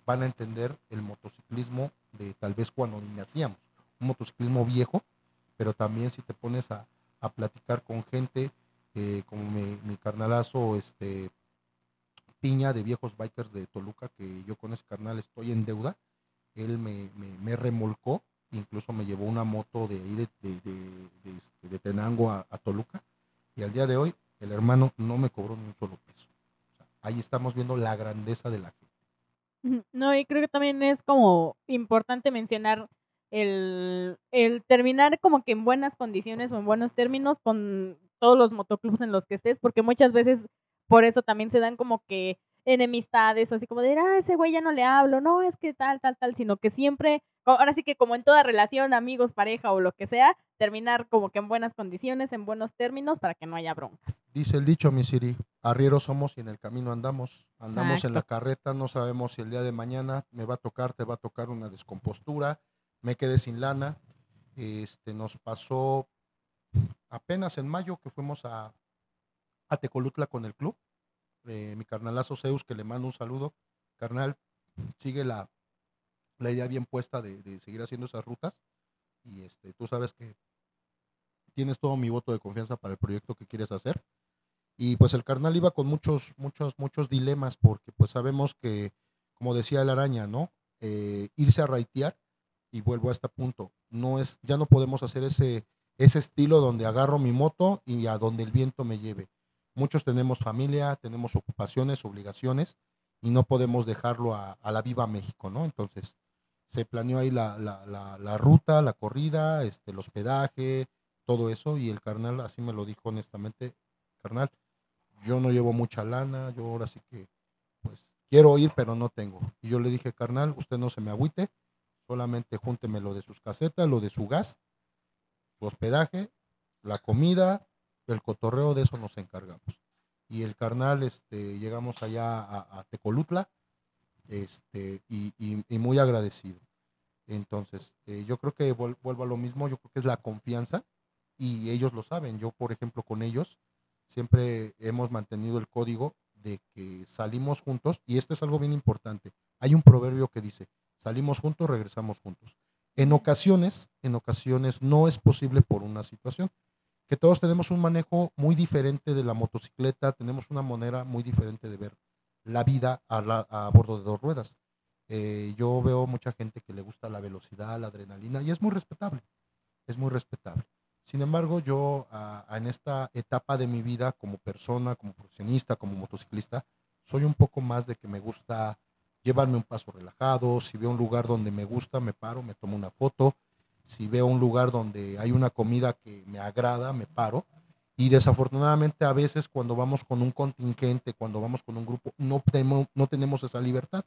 van a entender el motociclismo de tal vez cuando ni nacíamos, un motociclismo viejo, pero también si te pones a, a platicar con gente eh, como mi, carnalazo este, Piña de Viejos Bikers de Toluca, que yo con ese carnal estoy en deuda, él me, me, me remolcó incluso me llevó una moto de ahí de, de, de, de este, Tenango a, a, Toluca y al día de hoy el hermano no me cobró ni un solo peso. Ahí estamos viendo la grandeza de la gente. No, y creo que también es como importante mencionar el, el terminar como que en buenas condiciones o en buenos términos con todos los motoclubs en los que estés, porque muchas veces por eso también se dan como que enemistades o así como de, ah, ese güey ya no le hablo, no, es que tal, tal, tal, sino que siempre ahora sí que como en toda relación, amigos, pareja o lo que sea, terminar como que en buenas condiciones, en buenos términos, para que no haya broncas. Dice el dicho, mi Siri, arrieros somos y en el camino andamos. Andamos Exacto. en la carreta, no sabemos si el día de mañana me va a tocar, te va a tocar una descompostura, me quedé sin lana. Este, nos pasó apenas en mayo que fuimos a, a Tecolutla con el club. Eh, mi carnalazo Zeus, que le mando un saludo. Carnal, sigue la, la idea bien puesta de, seguir haciendo esas rutas y este, tú sabes que tienes todo mi voto de confianza para el proyecto que quieres hacer. Y pues el carnal iba con muchos, muchos, muchos dilemas porque pues sabemos que, como decía el araña, ¿no? Eh, irse a raitear y vuelvo a este punto. No es, ya no podemos hacer ese, ese estilo donde agarro mi moto y a donde el viento me lleve. Muchos tenemos familia, tenemos ocupaciones, obligaciones y no podemos dejarlo a la viva México, ¿no? Entonces, se planeó ahí la, la, la, ruta, la corrida, este, el hospedaje, todo eso, y el carnal así me lo dijo honestamente, carnal, yo no llevo mucha lana, yo ahora sí que, pues, quiero ir, pero no tengo. Y yo le dije, carnal, usted no se me agüite, solamente júnteme lo de sus casetas, lo de su gas, su hospedaje, la comida, el cotorreo, de eso nos encargamos. Y el carnal, este, llegamos allá a, a Tecolutla, este, y, y- y muy agradecido. Entonces, eh, yo creo que vuel- vuelvo a lo mismo, yo creo que es la confianza y ellos lo saben. Yo, por ejemplo, con ellos siempre hemos mantenido el código de que salimos juntos y este es algo bien importante. Hay un proverbio que dice, salimos juntos, regresamos juntos. En ocasiones, en ocasiones no es posible por una situación, que todos tenemos un manejo muy diferente de la motocicleta, tenemos una manera muy diferente de ver la vida a, bordo de dos ruedas. Eh, yo veo mucha gente que le gusta la velocidad, la adrenalina, y es muy respetable, es muy respetable. Sin embargo, yo en esta etapa de mi vida como persona, como profesionista, como motociclista, soy un poco más de que me gusta llevarme un paso relajado, si veo un lugar donde me gusta, me paro, me tomo una foto, si veo un lugar donde hay una comida que me agrada, me paro. Y desafortunadamente a veces cuando vamos con un contingente, cuando vamos con un grupo, no tenemos, no tenemos esa libertad.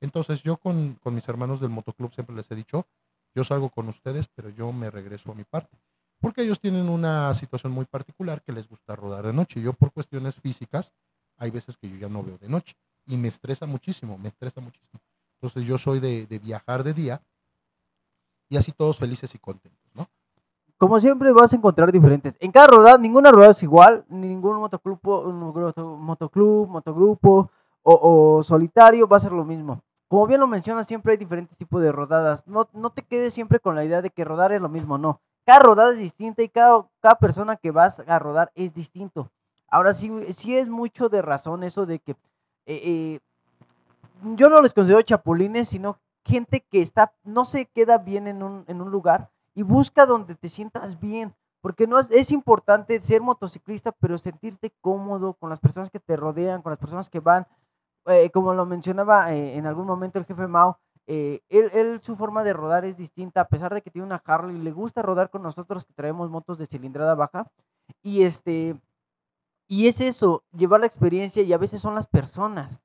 Entonces yo con, con mis hermanos del motoclub siempre les he dicho, yo salgo con ustedes, pero yo me regreso a mi parte. Porque ellos tienen una situación muy particular que les gusta rodar de noche. Yo por cuestiones físicas, hay veces que yo ya no veo de noche. Y me estresa muchísimo, me estresa muchísimo. Entonces yo soy de, de viajar de día y así todos felices y contentos. Como siempre vas a encontrar diferentes. En cada rodada, ninguna rodada es igual, ningún motoclub, motoclub, motogrupo o, o solitario va a ser lo mismo. Como bien lo mencionas, siempre hay diferentes tipos de rodadas. No, no te quedes siempre con la idea de que rodar es lo mismo, no. Cada rodada es distinta y cada, cada persona que vas a rodar es distinto. Ahora sí, sí es mucho de razón eso de que eh, eh, yo no les considero chapulines, sino gente que está, no se queda bien en un, en un lugar y busca donde te sientas bien. Porque no es, es importante ser motociclista, pero sentirte cómodo con las personas que te rodean, con las personas que van. Eh, como lo mencionaba eh, en algún momento el jefe Mao, eh, él, él, su forma de rodar es distinta, a pesar de que tiene una Harley, le gusta rodar con nosotros que traemos motos de cilindrada baja. Y este, y es eso, llevar la experiencia y a veces son las personas.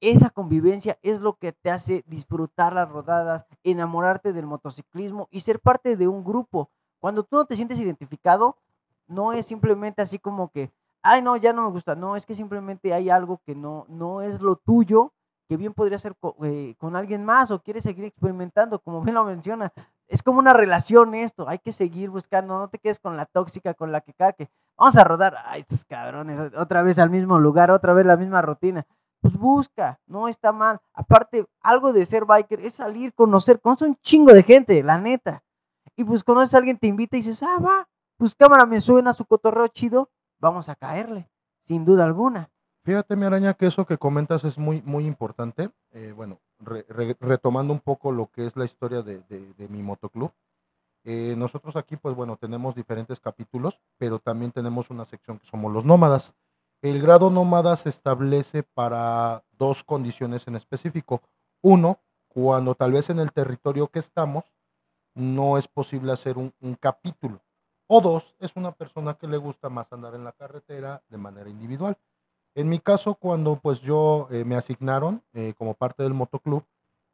Esa convivencia es lo que te hace disfrutar las rodadas, enamorarte del motociclismo y ser parte de un grupo. Cuando tú no te sientes identificado, no es simplemente así como que, ay, no, ya no me gusta. No, es que simplemente hay algo que no, no es lo tuyo, que bien podría ser con, eh, con alguien más o quieres seguir experimentando, como bien lo menciona. Es como una relación esto, hay que seguir buscando, no te quedes con la tóxica, con la que caque. Vamos a rodar, ay, estos cabrones, otra vez al mismo lugar, otra vez la misma rutina pues busca, no está mal. Aparte, algo de ser biker es salir, conocer, conocer un chingo de gente, la neta. Y pues conoces a alguien, te invita y dices, ah, va, pues cámara, me suena su cotorreo chido, vamos a caerle, sin duda alguna. Fíjate, mi araña, que eso que comentas es muy, muy importante. Eh, bueno, re, retomando un poco lo que es la historia de, de, de mi motoclub. Eh, nosotros aquí, pues bueno, tenemos diferentes capítulos, pero también tenemos una sección que somos los nómadas. El grado nómada se establece para dos condiciones en específico. Uno, cuando tal vez en el territorio que estamos no es posible hacer un, capítulo. O dos, es una persona que le gusta más andar en la carretera de manera individual. En mi caso, cuando pues yo eh, me asignaron eh, como parte del motoclub,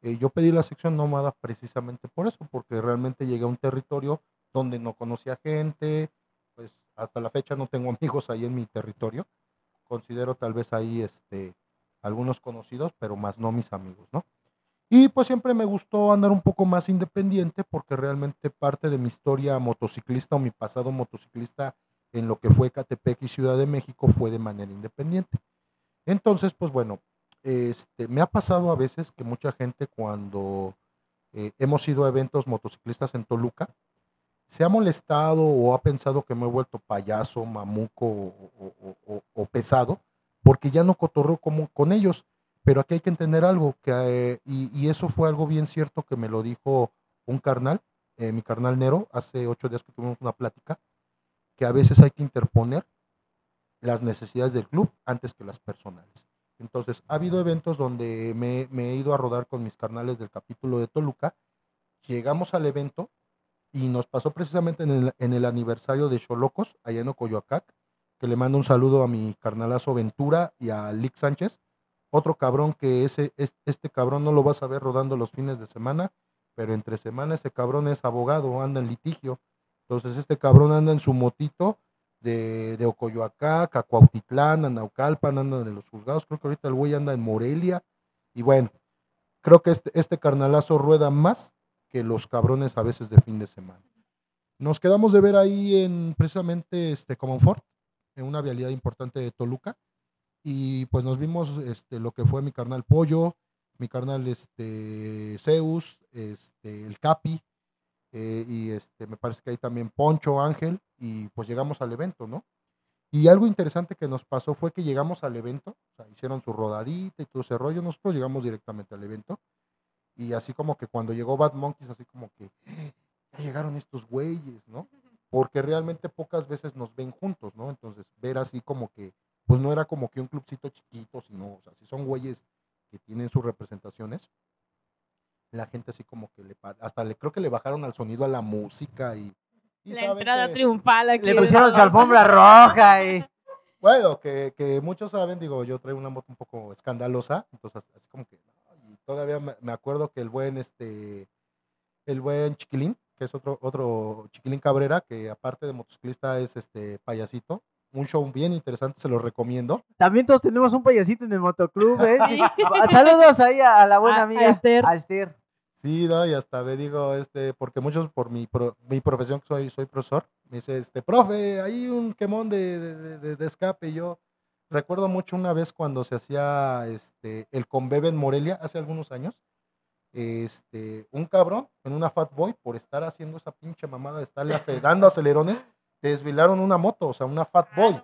eh, yo pedí la sección nómada precisamente por eso, porque realmente llegué a un territorio donde no conocía gente, pues hasta la fecha no tengo amigos ahí en mi territorio considero tal vez ahí este, algunos conocidos, pero más no mis amigos, ¿no? Y pues siempre me gustó andar un poco más independiente porque realmente parte de mi historia motociclista o mi pasado motociclista en lo que fue Catepec y Ciudad de México fue de manera independiente. Entonces, pues bueno, este, me ha pasado a veces que mucha gente cuando eh, hemos ido a eventos motociclistas en Toluca, se ha molestado o ha pensado que me he vuelto payaso, mamuco o, pesado, porque ya no cotorreo como con ellos. Pero aquí hay que entender algo, que, eh, y, eso fue algo bien cierto que me lo dijo un carnal, eh, mi carnal Nero, hace ocho días que tuvimos una plática, que a veces hay que interponer las necesidades del club antes que las personales. Entonces, ha habido eventos donde me he ido a rodar con mis carnales del capítulo de Toluca. Llegamos al evento y nos pasó precisamente en el, en el aniversario de Cholocos, allá en Ocoyoacac, que le mando un saludo a mi carnalazo Ventura y a Lick Sánchez. Otro cabrón que ese, es- este cabrón no lo vas a ver rodando los fines de semana, pero entre semana ese cabrón es abogado, anda en litigio. Entonces este cabrón anda en su motito de, de Ocoyoacac, a Cuautitlán, Naucalpan, anda en los juzgados. Creo que ahorita el güey anda en Morelia. Y bueno, creo que este, este carnalazo rueda más que los cabrones a veces de fin de semana. Nos quedamos de ver ahí en precisamente este Comonfort, en una vialidad importante de Toluca. Y pues nos vimos este, lo que fue mi carnal Pollo, mi carnal este, Zeus, este, el Capi, eh, y este, me parece que hay también Poncho, Ángel, y pues llegamos al evento, ¿no? Y algo interesante que nos pasó fue que llegamos al evento, hicieron su rodadita y todo ese rollo, nosotros llegamos directamente al evento, y así como que cuando llegó Bad Monkeys, así como que ya llegaron estos güeyes, ¿no? Porque realmente pocas veces nos ven juntos, ¿no? Entonces, ver así como que, pues no era como que un clubcito chiquito, sino, o sea, si son güeyes que tienen sus representaciones, la gente así como que le, hasta le creo que le bajaron al sonido a la música y... y La entrada que- triunfal aquí. Le pusieron su alfombra roja. eh. Bueno, que, que muchos saben, digo, yo traigo una moto un poco escandalosa, entonces así como que, y todavía me, acuerdo que el buen, este, el buen Chiquilín, que es otro, otro Chiquilín Cabrera, que aparte de motociclista es este payasito, un show bien interesante, se lo recomiendo. También todos tenemos un payasito en el motoclub, ¿eh? Sí. Saludos ahí a, a la buena A- a amiga. Esther. A Esther. Sí, no, y hasta me digo, este, porque muchos por mi, pro- mi profesión, que soy, soy profesor, me dice, este, profe, hay un quemón de, de, de- de escape. Y yo recuerdo mucho una vez cuando se hacía este, el Conbebe en Morelia, hace algunos años, este, un cabrón en una Fat Boy, por estar haciendo esa pinche mamada de estarle dando acelerones, desvilaron una moto, o sea, una Fat Boy.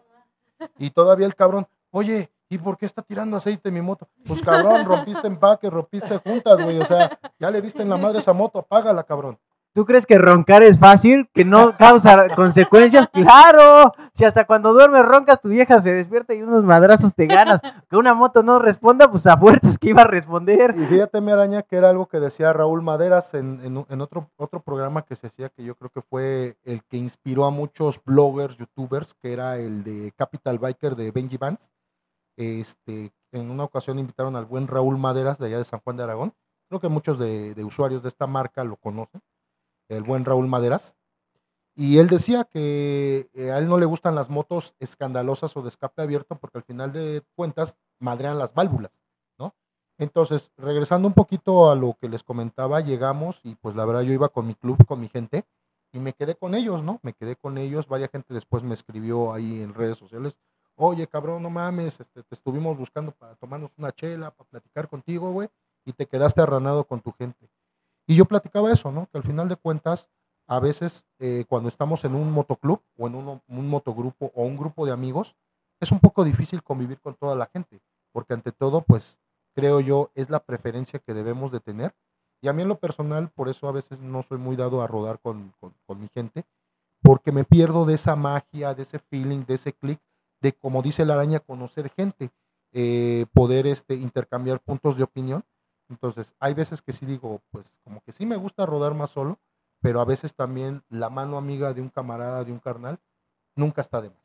Y todavía el cabrón, oye, ¿y por qué está tirando aceite mi moto? Pues cabrón, rompiste empaque, rompiste juntas, güey. O sea, ya le diste en la madre esa moto, apágala, cabrón. ¿Tú crees que roncar es fácil? ¿Que no causa consecuencias? ¡Claro! Si hasta cuando duermes roncas, tu vieja se despierta y unos madrazos te ganas. Que una moto no responda, pues a fuerzas que iba a responder. Y fíjate, mi araña, que era algo que decía Raúl Maderas en, en, otro, otro programa que se hacía, que yo creo que fue el que inspiró a muchos bloggers, youtubers, que era el de Capital Biker de Benji Vance. Este, en una ocasión invitaron al buen Raúl Maderas de allá de San Juan de Aragón. Creo que muchos de, de usuarios de esta marca lo conocen, el buen Raúl Maderas. Y él decía que eh, a él no le gustan las motos escandalosas o de escape abierto porque al final de cuentas madrean las válvulas, ¿no? Entonces, regresando un poquito a lo que les comentaba, llegamos y pues la verdad yo iba con mi club, con mi gente y me quedé con ellos, ¿no? Me quedé con ellos, varias gente después me escribió ahí en redes sociales, oye cabrón, no mames, este, te estuvimos buscando para tomarnos una chela, para platicar contigo, güey, y te quedaste arranado con tu gente. Y yo platicaba eso, ¿no? Que al final de cuentas, a veces eh, cuando estamos en un motoclub o en un, motogrupo o un grupo de amigos, es un poco difícil convivir con toda la gente, porque ante todo, pues creo yo, es la preferencia que debemos de tener. Y a mí en lo personal, por eso a veces no soy muy dado a rodar con, con- con mi gente, porque me pierdo de esa magia, de ese feeling, de ese click, de como dice la araña, conocer gente, eh, poder este, intercambiar puntos de opinión. Entonces, hay veces que sí digo, pues como que sí me gusta rodar más solo, pero a veces también la mano amiga de un camarada, de un carnal, nunca está de más.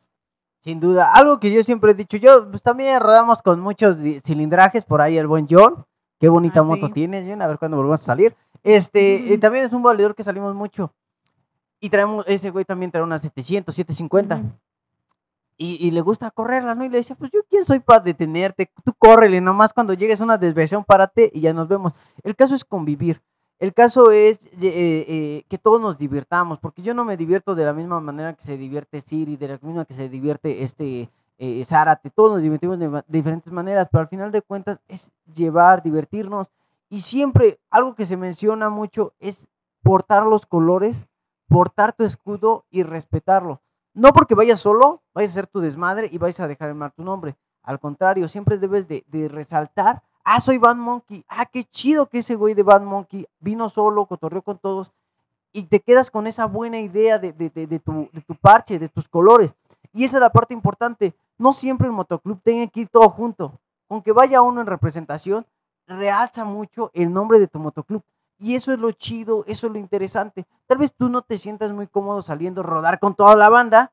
Sin duda. Algo que yo siempre he dicho, yo pues, también rodamos con muchos cilindrajes, por ahí el buen John. Qué bonita Ah, moto sí. tienes, John, a ver cuándo volvemos a salir. Este, eh, también es un valedor que salimos mucho. Y traemos, ese güey también trae una 700, 750. Ujú. y, y le gusta correrla, ¿no? Y le decía, pues yo quién soy para detenerte, tú córrele, nomás cuando llegues a una desviación, párate y ya nos vemos. El caso es convivir. El caso es eh, eh, que todos nos divirtamos, porque yo no me divierto de la misma manera que se divierte Siri, de la misma que se divierte este eh, Zárate, todos nos divertimos de, diferentes maneras, pero al final de cuentas es llevar, divertirnos, y siempre algo que se menciona mucho es portar los colores, portar tu escudo y respetarlo. No porque vayas solo, vayas a hacer tu desmadre y vayas a dejar en mal tu nombre. Al contrario, siempre debes de, de resaltar, ah, soy Bad Monkey, ah, qué chido que ese güey de Bad Monkey vino solo, cotorreó con todos, y te quedas con esa buena idea de, de- tu, parche, de tus colores. Y esa es la parte importante. No siempre el motoclub tiene que ir todo junto. con que vaya uno en representación, realza mucho el nombre de tu motoclub. Y eso es lo chido, eso es lo interesante. Tal vez tú no te sientas muy cómodo saliendo a rodar con toda la banda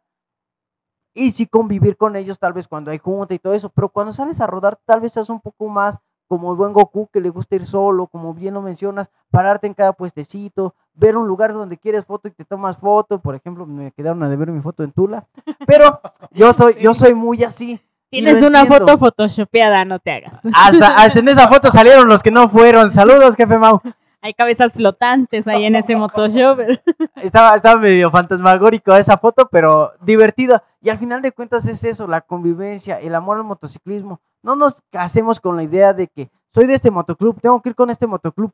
y sí convivir con ellos tal vez cuando hay junta y todo eso, pero cuando sales a rodar tal vez estás un poco más como el buen Goku que le gusta ir solo, como bien lo mencionas, pararte en cada puestecito, ver un lugar donde quieres foto y te tomas foto, por ejemplo, me quedaron a de ver mi foto en Tula, pero yo soy yo soy muy así. Tienes una entiendo. foto photoshopeada, no te hagas. Hasta, hasta en esa foto salieron los que no fueron. Saludos, jefe Mau. Hay cabezas flotantes ahí en ese Photoshop. Estaba, estaba medio fantasmagórico esa foto, pero divertido. Y al final de cuentas es eso, la convivencia, el amor al motociclismo. No nos casemos con la idea de que soy de este motoclub, tengo que ir con este motoclub.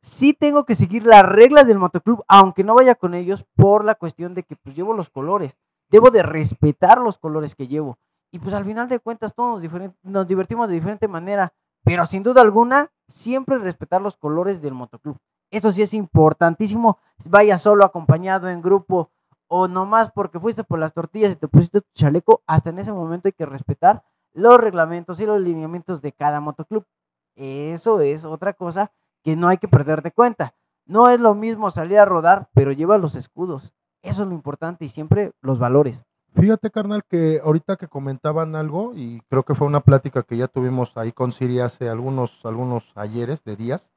Sí tengo que seguir las reglas del motoclub, aunque no vaya con ellos, por la cuestión de que pues llevo los colores. Debo de respetar los colores que llevo. Y pues al final de cuentas todos nos divertimos de diferente manera, pero sin duda alguna, siempre respetar los colores del motoclub. Eso sí es importantísimo, vaya solo, acompañado, en grupo, o nomás porque fuiste por las tortillas y te pusiste tu chaleco, hasta en ese momento hay que respetar los reglamentos y los lineamientos de cada motoclub. Eso es otra cosa que no hay que perder de cuenta. No es lo mismo salir a rodar, pero lleva los escudos. Eso es lo importante y siempre los valores. Fíjate, carnal, que ahorita que comentaban algo, y creo que fue una plática que ya tuvimos ahí con Siri hace algunos, algunos ayeres de días,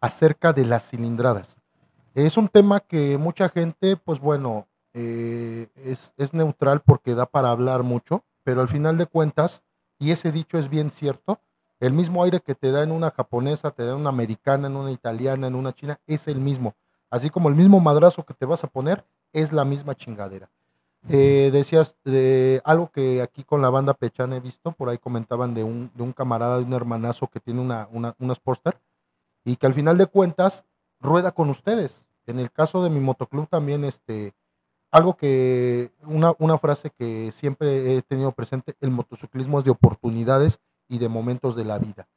acerca de las cilindradas. Es un tema que mucha gente, pues bueno, eh, es, es neutral porque da para hablar mucho, pero al final de cuentas, y ese dicho es bien cierto, el mismo aire que te da en una japonesa, te da en una americana, en una italiana, en una china, es el mismo. Así como el mismo madrazo que te vas a poner, es la misma chingadera. Eh, decías de algo que aquí con la banda Pechán he visto, por ahí comentaban de un, de un camarada, de un hermanazo que tiene una, una, una Sportster y que al final de cuentas rueda con ustedes. En el caso de mi motoclub también, este, algo que, una, una frase que siempre he tenido presente, el motociclismo es de oportunidades y de momentos de la vida.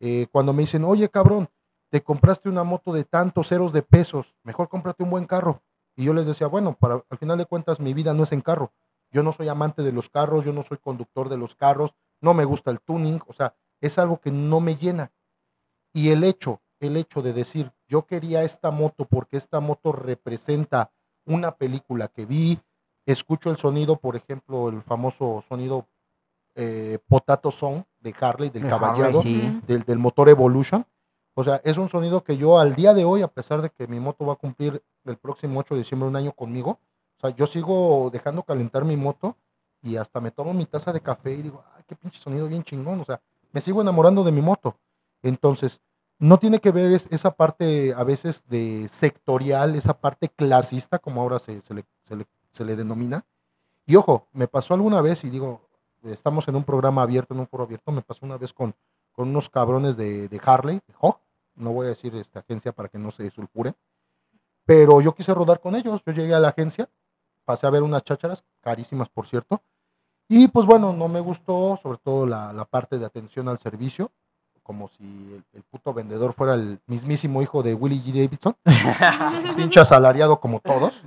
Eh, cuando me dicen, oye cabrón, te compraste una moto de tantos ceros de pesos, mejor cómprate un buen carro. Y yo les decía, bueno, para, al final de cuentas mi vida no es en carro. Yo no soy amante de los carros, yo no soy conductor de los carros, no me gusta el tuning, o sea, es algo que no me llena. Y el hecho, el hecho de decir, yo quería esta moto porque esta moto representa una película que vi, escucho el sonido, por ejemplo, el famoso sonido eh, Potato Song de Harley, del De Harley, sí. del, del motor Evolution. O sea, es un sonido que yo al día de hoy, a pesar de que mi moto va a cumplir el próximo 8 de diciembre un año conmigo, o sea, yo sigo dejando calentar mi moto y hasta me tomo mi taza de café y digo, ay, qué pinche sonido bien chingón. O sea, me sigo enamorando de mi moto. Entonces, no tiene que ver es- esa parte a veces de sectorial, esa parte clasista, como ahora se, le, se le- se le denomina. Y ojo, me pasó alguna vez, y digo, estamos en un programa abierto, en un foro abierto, me pasó una vez con, unos cabrones de, de Harley, de Hog, no voy a decir esta agencia para que no se sulfuren, pero yo quise rodar con ellos, yo llegué a la agencia, pasé a ver unas chácharas, carísimas por cierto, y pues bueno, no me gustó, sobre todo la, la parte de atención al servicio, como si el, el puto vendedor fuera el mismísimo hijo de Willie G. Davidson, pinche asalariado como todos.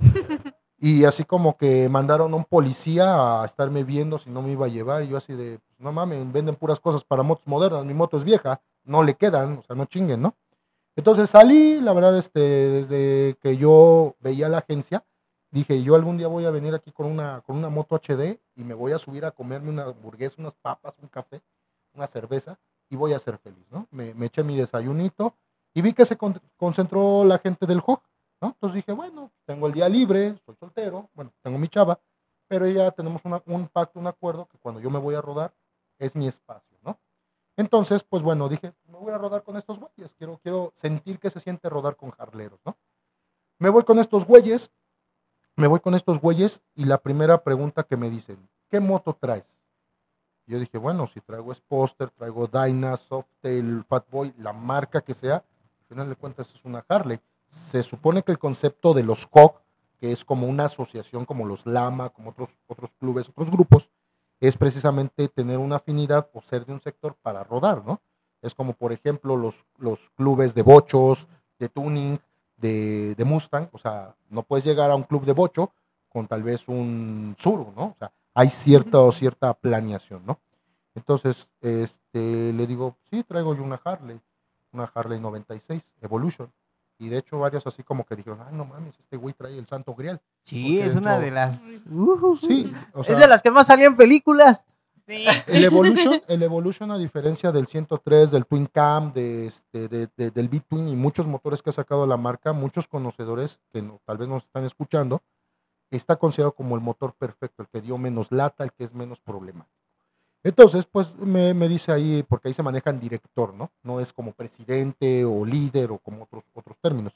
Y así como que mandaron a un policía a estarme viendo si no me iba a llevar. Y yo así de, no mames, venden puras cosas para motos modernas. Mi moto es vieja, no le quedan, o sea, no chinguen, ¿no? Entonces salí, la verdad, este, desde que yo veía la agencia, dije, yo algún día voy a venir aquí con una, con una moto HD y me voy a subir a comerme una hamburguesa, unas papas, un café, una cerveza y voy a ser feliz, ¿no? Me, me eché mi desayunito y vi que se con- concentró la gente del HOG, ¿no? Entonces dije, bueno, tengo el día libre, soy soltero, bueno, tengo mi chava, pero ya tenemos una- un pacto, un acuerdo que cuando yo me voy a rodar es mi espacio, ¿no? Entonces, pues bueno, dije, me voy a rodar con estos güeyes, quiero, quiero sentir que se siente rodar con jarleros, ¿no? Me voy con estos güeyes, me voy con estos güeyes y la primera pregunta que me dicen, ¿qué moto traes? Yo dije, bueno, si traigo Sposter, traigo Dyna, Softail, Fatboy, la marca que sea, al final de cuentas es una Harley. Se supone que el concepto de los COG, que es como una asociación como los Lama, como otros, otros clubes, otros grupos, es precisamente tener una afinidad o ser de un sector para rodar, ¿no? Es como, por ejemplo, los, los clubes de bochos, de tuning, de, de Mustang, o sea, no puedes llegar a un club de bocho con tal vez un Suru, ¿no? O sea, hay cierta o cierta planeación, ¿no? Entonces, este, le digo, sí, traigo yo una Harley, una Harley 96 Evolution. Y de hecho varios así como que dijeron, ay, no mames, este güey trae el santo grial. Sí, es una de las. Ujú. Sí, o sea, es de las que más salían películas. Sí. el Evolution, el Evolution a diferencia del 103, del Twin Cam, de este, de- de- del B-Twin y muchos motores que ha sacado la marca, muchos conocedores que no- tal vez nos están escuchando, está considerado como el motor perfecto, el que dio menos lata, el que es menos problemático. Entonces, pues me, me dice ahí, porque ahí se maneja en director, ¿no? No es como presidente o líder o como otros, otros términos.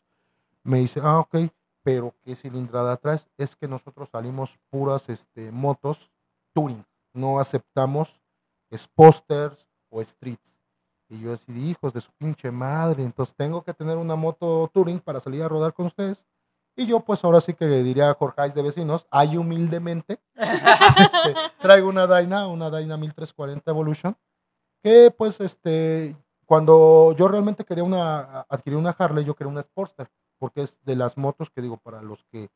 Me dice, ah, ok, pero ¿qué cilindrada traes? Es que nosotros salimos puras este, motos Touring, no aceptamos posters o streets. Y yo decidí, hijos de su pinche madre, entonces tengo que tener una moto Touring para salir a rodar con ustedes. Y yo pues ahora sí que diría a Jorge de vecinos, ahí humildemente, este, traigo una Dyna, una Dyna 1340 Evolution, que pues este, cuando yo realmente quería una, adquirir una Harley, yo quería una Sportster, porque es de las motos que digo, para los que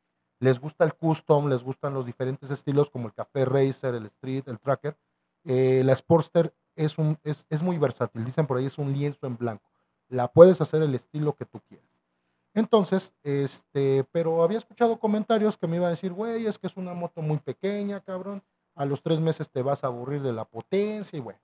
les gusta el custom, les gustan los diferentes estilos como el café racer, el street, el tracker, eh, la Sportster es, un, es, es muy versátil, dicen por ahí es un lienzo en blanco, la puedes hacer el estilo que tú quieras. Entonces, este, pero había escuchado comentarios que me iban a decir, güey, es que es una moto muy pequeña, cabrón, a los tres meses te vas a aburrir de la potencia y bueno.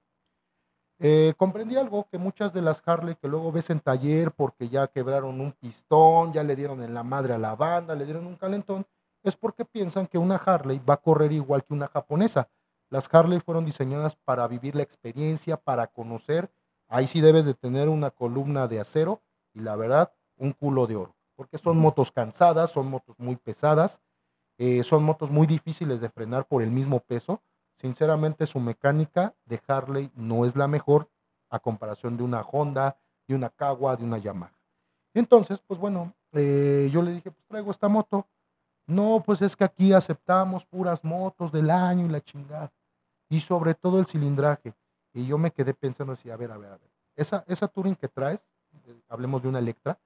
Eh, comprendí algo que muchas de las Harley que luego ves en taller porque ya quebraron un pistón, ya le dieron en la madre a la banda, le dieron un calentón, es porque piensan que una Harley va a correr igual que una japonesa. Las Harley fueron diseñadas para vivir la experiencia, para conocer. Ahí sí debes de tener una columna de acero y la verdad, un culo de oro. Porque son motos cansadas, son motos muy pesadas, eh, son motos muy difíciles de frenar por el mismo peso. Sinceramente, su mecánica de Harley no es la mejor a comparación de una Honda, de una Kawa, de una Yamaha. Entonces, pues bueno, eh, yo le dije, pues traigo esta moto. No, pues es que aquí aceptamos puras motos del año y la chingada. Y sobre todo el cilindraje. Y yo me quedé pensando así, a ver, a ver, a ver. Esa, esa Touring que traes, eh, hablemos de una Electra,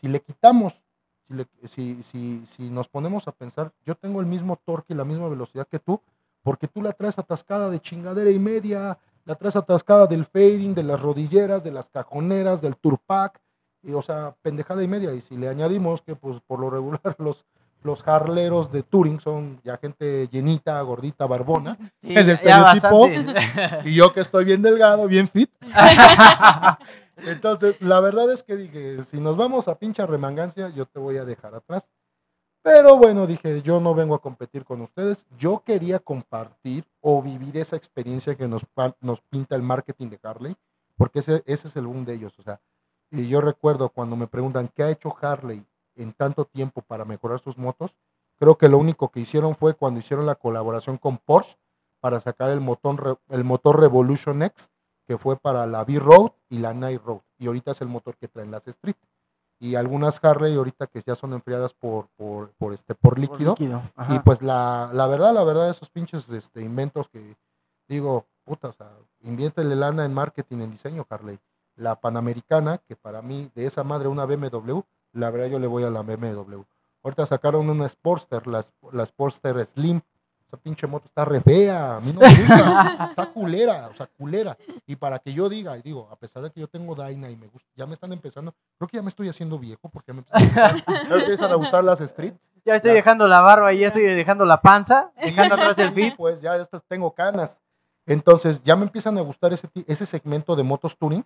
si le quitamos, si, si, si, si nos ponemos a pensar, yo tengo el mismo torque y la misma velocidad que tú, porque tú la traes atascada de chingadera y media, la traes atascada del fading, de las rodilleras, de las cajoneras, del turpac, y, o sea, pendejada y media. Y si le añadimos que, pues, por lo regular, los, los harleros de Touring son ya gente llenita, gordita, barbona, Sí, El estereotipo. y yo que estoy bien delgado, bien fit. Entonces, la verdad es que dije, si nos vamos a pincha remangancia, yo te voy a dejar atrás. Pero bueno, dije, yo no vengo a competir con ustedes. Yo quería compartir o vivir esa experiencia que nos, pinta el marketing de Harley, porque ese, es el boom de ellos. O sea, y yo recuerdo cuando me preguntan qué ha hecho Harley en tanto tiempo para mejorar sus motos, creo que lo único que hicieron fue cuando hicieron la colaboración con Porsche para sacar el motor, el motor Revolution X, que fue para la V-Road y la Night Road. Y ahorita es el motor que traen las Street. Y algunas Harley ahorita que ya son enfriadas por, por, por este, por Por líquido. Y pues la, la verdad, la verdad, esos pinches este, inventos que digo, puta, o sea, inviértele lana en marketing, en diseño, Harley. La Panamericana, que para mí, de esa madre, una BMW, la verdad yo le voy a la BMW. Ahorita sacaron una Sportster, la, la Sportster Slim. Esa pinche moto está re fea, a mí no me gusta, está culera, o sea, culera. Y para que yo diga, y digo, a pesar de que yo tengo Dyna y me gusta, ya me están empezando, creo que ya me estoy haciendo viejo porque ya me empiezan a gustar, empiezan a gustar las Street. Ya estoy las- dejando la barba y ya estoy dejando la panza, dejando atrás el Sí, fit. Pues ya estas tengo canas. Entonces ya me empiezan a gustar ese, ese segmento de motos touring.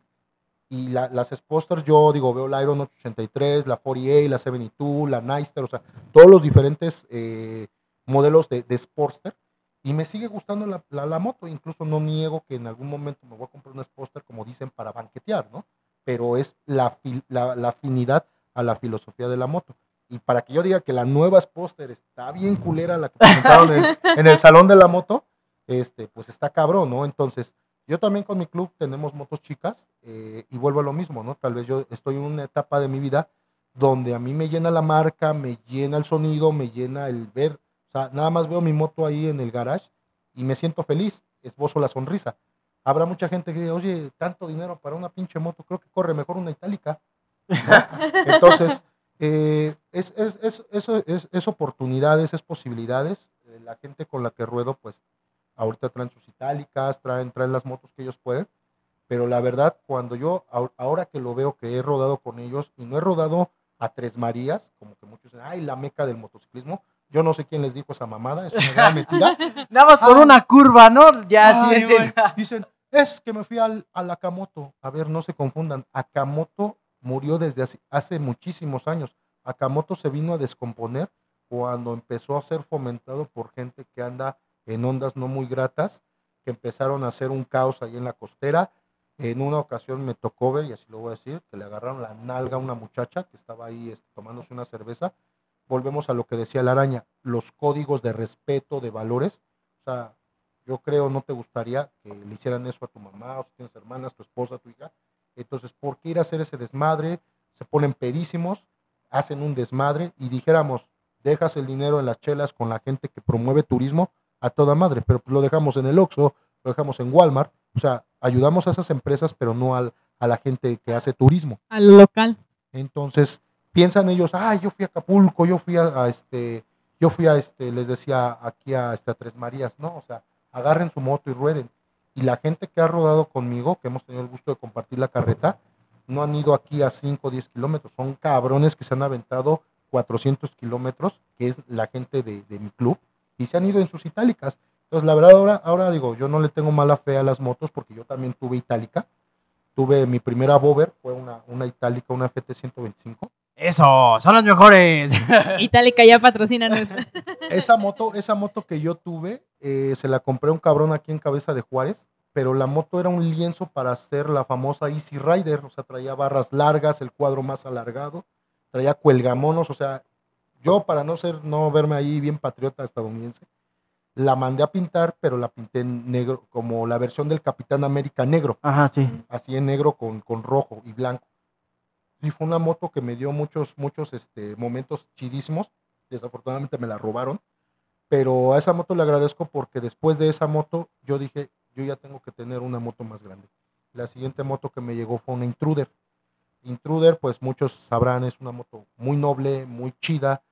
Y la- las Sportster, yo digo, veo la Iron 883, la 48, la 72, la Nyster, o sea, todos los diferentes eh, modelos de, de Sportster. Y me sigue gustando la, la- la moto. Incluso no niego que en algún momento me voy a comprar una Sportster, como dicen, para banquetear, ¿no? Pero es la, la, la afinidad a la filosofía de la moto. Y para que yo diga que la nueva Sportster está bien culera, la que presentaron en, en el salón de la moto, este, pues está cabrón, ¿no? Entonces, yo también con mi club tenemos motos chicas eh, y vuelvo a lo mismo, ¿no? Tal vez yo estoy en una etapa de mi vida donde a mí me llena la marca, me llena el sonido, me llena el ver, o sea, nada más veo mi moto ahí en el garage y me siento feliz, esbozo la sonrisa. Habrá mucha gente que diga, oye, tanto dinero para una pinche moto, creo que corre mejor una itálica. ¿no? Entonces, eh, es, es, es, eso es, es oportunidades, es posibilidades. Eh, la gente con la que ruedo, pues ahorita traen sus itálicas, traen, traen las motos que ellos pueden. Pero la verdad, cuando yo, ahor- ahora que lo veo que he rodado con ellos, y no he rodado a Tres Marías, como que muchos dicen, ay, la meca del motociclismo, yo no sé quién les dijo esa mamada, es una gran mentira. Nada más por Ah. una curva, ¿no? Ya, sí, Ay. Dicen, es que me fui al, al Akamoto. A ver, no se confundan. Akamoto murió desde hace, hace muchísimos años. Akamoto se vino a descomponer cuando empezó a ser fomentado por gente que anda en ondas no muy gratas, que empezaron a hacer un caos ahí en la costera. En una ocasión me tocó ver, y así lo voy a decir, que le agarraron la nalga a una muchacha que estaba ahí este, tomándose una cerveza. Volvemos a lo que decía la araña, los códigos de respeto, de valores. O sea, yo creo no te gustaría que le hicieran eso a tu mamá, o si tienes hermanas, tu esposa, tu hija. Entonces, ¿por qué ir a hacer ese desmadre? Se ponen pedísimos, hacen un desmadre y dijéramos, dejas el dinero en las chelas con la gente que promueve turismo a toda madre, pero lo dejamos en el Oxxo, lo dejamos en Walmart, o sea, ayudamos a esas empresas, pero no al, a la gente que hace turismo. Al local. Entonces, piensan ellos, ah, yo fui a Acapulco, yo fui a, este, yo fui a este, les decía aquí a, este, Tres Marías, no, o sea, agarren su moto y rueden. Y la gente que ha rodado conmigo, que hemos tenido el gusto de compartir la carreta, no han ido aquí a 5 o 10 kilómetros, son cabrones que se han aventado 400 kilómetros, que es la gente de, mi club, y se han ido en sus itálicas. Entonces, la verdad, ahora, ahora digo, yo no le tengo mala fe a las motos porque yo también tuve itálica. Tuve mi primera Bover, fue una, una itálica, una FT125. Eso, son los mejores. Itálica ya patrocínanos. Esa moto, esa moto que yo tuve, eh, se la compré a un cabrón aquí en Cabeza de Juárez, pero la moto era un lienzo para hacer la famosa Easy Rider, o sea, traía barras largas, el cuadro más alargado, traía cuelgamonos, o sea, yo para no ser, no verme ahí bien patriota estadounidense, la mandé a pintar, pero la pinté en negro, como la versión del Capitán América negro, Ajá, sí. así en negro con, con rojo y blanco. Y fue una moto que me dio muchos, muchos este, momentos chidísimos. Desafortunadamente me la robaron. Pero a esa moto le agradezco porque después de esa moto yo dije, yo ya tengo que tener una moto más grande. La siguiente moto que me llegó fue una Intruder. Intruder, pues muchos sabrán, es una moto muy noble, muy chida,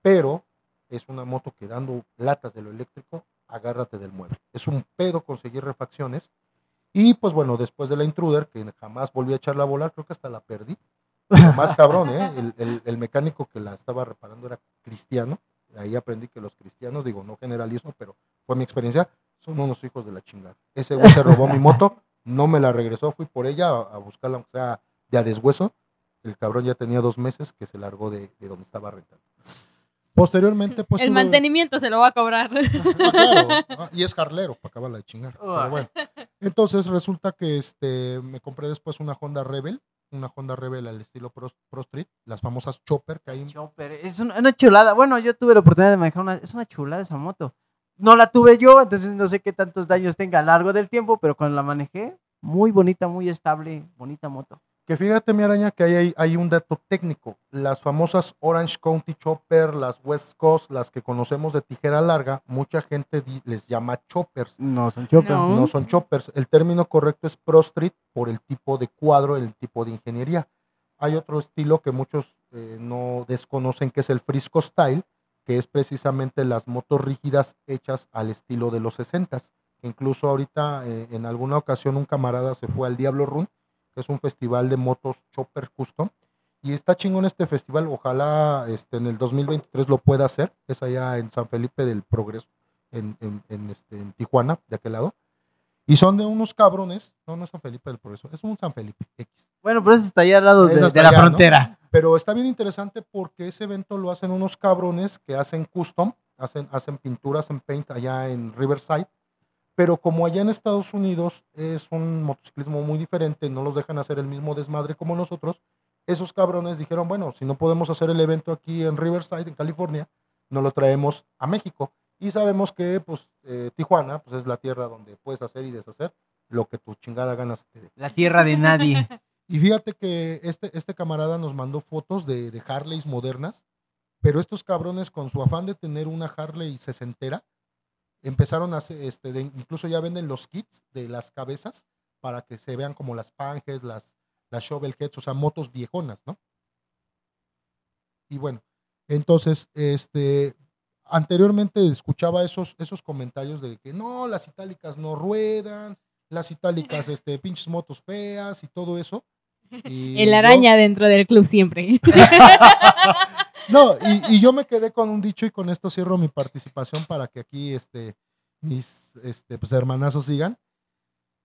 pero es una moto que dando latas de lo eléctrico, agárrate del mueble. Es un pedo conseguir refacciones. Y pues bueno, después de la Intruder, que jamás volví a echarla a volar, creo que hasta la perdí. Más cabrón, ¿eh? El, el- el mecánico que la estaba reparando era cristiano. Ahí aprendí que los cristianos, digo, no generalismo, pero fue mi experiencia, son unos hijos de la chingada. Ese güey se robó mi moto, no me la regresó, fui por ella a, a buscarla, aunque sea de a deshueso. El cabrón ya tenía dos meses que se largó de, de donde estaba rentando. Posteriormente, pues. el mantenimiento se lo va a cobrar. Ah, claro. Ah, y es carlero, para acabarla de chingar. Pero bueno. Entonces resulta que este, me compré después una Honda Rebel, una Honda Rebel al estilo Pro, Pro Street, las famosas Chopper que hay. Chopper, es una, una chulada. Bueno, yo tuve la oportunidad de manejar una, es una chulada esa moto. No la tuve yo, entonces no sé qué tantos daños tenga a lo largo del tiempo, pero cuando la manejé, muy bonita, muy estable, bonita moto. Que fíjate, mi araña, que hay, hay un dato técnico. Las famosas Orange County Chopper, las West Coast, las que conocemos de tijera larga, mucha gente les llama choppers. No son Chopper. No. No son choppers. El término correcto es Pro Street por el tipo de cuadro, el tipo de ingeniería. Hay otro estilo que muchos eh, no desconocen, que es el Frisco Style, que es precisamente las motos rígidas hechas al estilo de los 60 Incluso ahorita, eh, en alguna ocasión, un camarada se fue al Diablo Run, que es un festival de motos chopper custom. Y está chingón este festival. Ojalá este, en el 2023 lo pueda hacer. Es allá en San Felipe del Progreso, en, en- en, este, en Tijuana, de aquel lado. Y son de unos cabrones. No, no es San Felipe del Progreso, es un San Felipe X. Bueno, pero eso está ahí al lado de, la allá, ¿no? frontera. Pero está bien interesante porque ese evento lo hacen unos cabrones que hacen custom, hacen, hacen pinturas en paint allá en Riverside. Pero como allá en Estados Unidos es un motociclismo muy diferente, no los dejan hacer el mismo desmadre como nosotros, esos cabrones dijeron, bueno, si no podemos hacer el evento aquí en Riverside, en California, no lo traemos a México. Y sabemos que pues, eh, Tijuana pues, es la tierra donde puedes hacer y deshacer lo que tu chingada ganas te dé. La tierra de nadie. Y fíjate que este, este camarada nos mandó fotos de, de Harleys modernas, pero estos cabrones con su afán de tener una Harley sesentera, empezaron a hacer, este, de- incluso ya venden los kits de las cabezas para que se vean como las Panges, las, las Shovel Heads, o sea, motos viejonas, ¿no? Y bueno, entonces, este, anteriormente escuchaba esos, esos comentarios de que no, las itálicas no ruedan, las itálicas, este, pinches motos feas y todo eso. Y El yo- araña dentro del club siempre. no, y, y yo me quedé con un dicho y con esto cierro mi participación para que aquí este, mis este, pues, hermanazos sigan.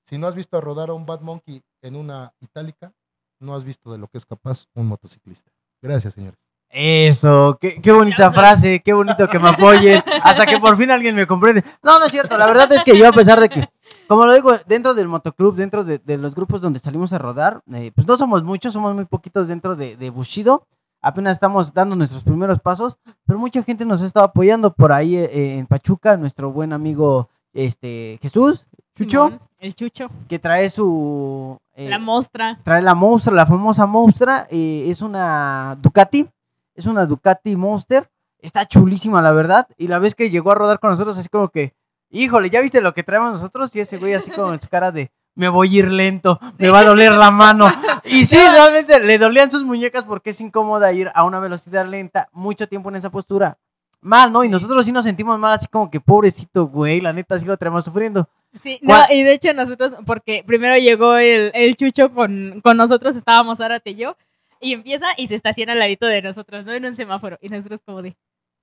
Si no has visto rodar a un Bad Monkey en una itálica, no has visto de lo que es capaz un motociclista. Gracias, señores. Eso, qué, qué bonita frase, qué bonito que me apoyen, hasta que por fin alguien me comprende. No, no es cierto, la verdad es que yo a pesar de que, como lo digo, dentro del motoclub, dentro de, de los grupos donde salimos a rodar, eh, pues no somos muchos, somos muy poquitos dentro de, de Bushido, apenas estamos dando nuestros primeros pasos, pero mucha gente nos ha estado apoyando por ahí eh, en Pachuca, nuestro buen amigo este Jesús, Chucho, el chucho. que trae su... eh, La mostra. trae la Monster, la famosa Monster, eh, es una Ducati, es una Ducati Monster, está chulísima la verdad, y la vez que llegó a rodar con nosotros así como que, híjole, ¿ya viste lo que traemos nosotros? Y ese güey así con su cara de, me voy a ir lento, me va a doler la mano. Y sí, realmente le dolían sus muñecas porque es incómoda ir a una velocidad lenta, mucho tiempo en esa postura. Mal, ¿no? Y nosotros sí nos sentimos mal, así como que pobrecito güey, la neta sí lo traemos sufriendo. Sí, no, y de hecho nosotros, porque primero llegó el, el chucho con, con nosotros, estábamos Árate y yo, y empieza y se estaciona al ladito de nosotros, ¿no? En un semáforo. Y nosotros como de,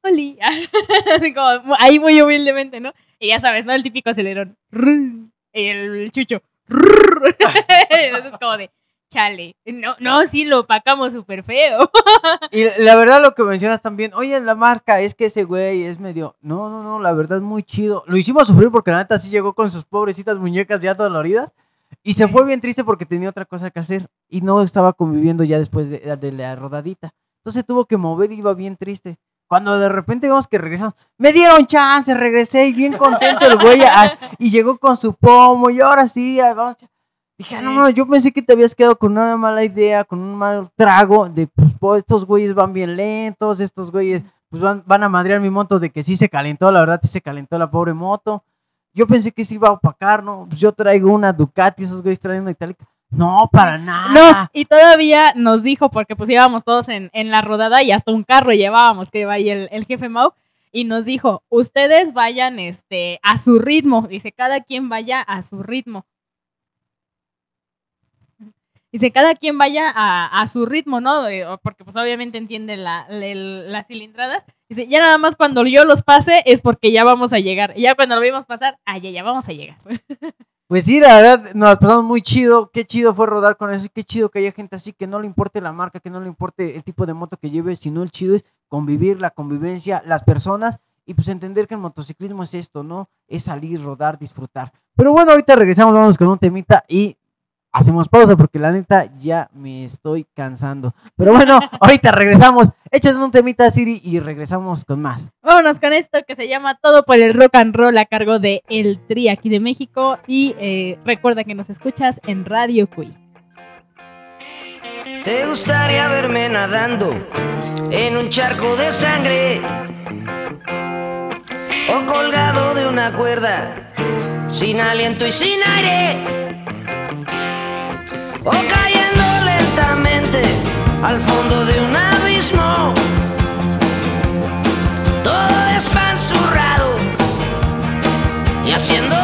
Oli. Como, ahí muy humildemente, ¿no? Y ya sabes, ¿no? El típico acelerón. El chucho. Entonces como de, chale. No, no, sí, lo opacamos súper feo. Y la verdad lo que mencionas también, oye, la marca, es que ese güey es medio, no, no, no, la verdad muy chido. Lo hicimos sufrir porque la neta sí llegó con sus pobrecitas muñecas ya doloridas y se fue bien triste porque tenía otra cosa que hacer y no estaba conviviendo ya después de, de la rodadita. Entonces tuvo que mover y iba bien triste. Cuando de repente vemos que regresamos, me dieron chance, regresé y bien contento el güey ah, y llegó con su pomo y ahora sí, ah, vamos. a- Dije, ah, no, no, yo pensé que te habías quedado con una mala idea, con un mal trago de, pues, po- estos güeyes van bien lentos, estos güeyes, pues, van, van a madrear mi moto de que sí se calentó, la verdad sí se calentó la pobre moto. Yo pensé que se iba a opacar, ¿no? Pues yo traigo una Ducati, esos güeyes traen una itálica. No, para nada. No, y todavía nos dijo, porque pues íbamos todos en, en la rodada y hasta un carro llevábamos, que iba ahí el, el jefe Mau, y nos dijo, ustedes vayan este, a su ritmo. Dice, cada quien vaya a su ritmo. Dice, cada quien vaya a, a su ritmo, ¿no? Eh, Porque pues obviamente entiende la, la- las cilindradas. Dice, ya nada más cuando yo los pase es porque ya vamos a llegar. Y ya cuando lo vimos pasar, ah, ya, ya vamos a llegar. Pues sí, la verdad, nos las pasamos muy chido. Qué chido fue rodar con eso. Qué chido que haya gente así que no le importe la marca, que no le importe el tipo de moto que lleve, sino el chido es convivir, la convivencia, las personas y pues entender que el motociclismo es esto, ¿no? Es salir, rodar, disfrutar. Pero bueno, ahorita regresamos, vamos con un temita y hacemos pausa porque la neta ya me estoy cansando. Pero bueno, ahorita regresamos. Échate un temita, Siri, y regresamos con más. Vámonos con esto que se llama Todo por el Rock and Roll a cargo de El Tri aquí de México. Y eh, recuerda que nos escuchas en Radio Cui. ¿Te gustaría verme nadando en un charco de sangre? O colgado de una cuerda, sin aliento y sin aire. O cayendo lentamente al fondo de un abismo. Todo despanzurrado y haciendo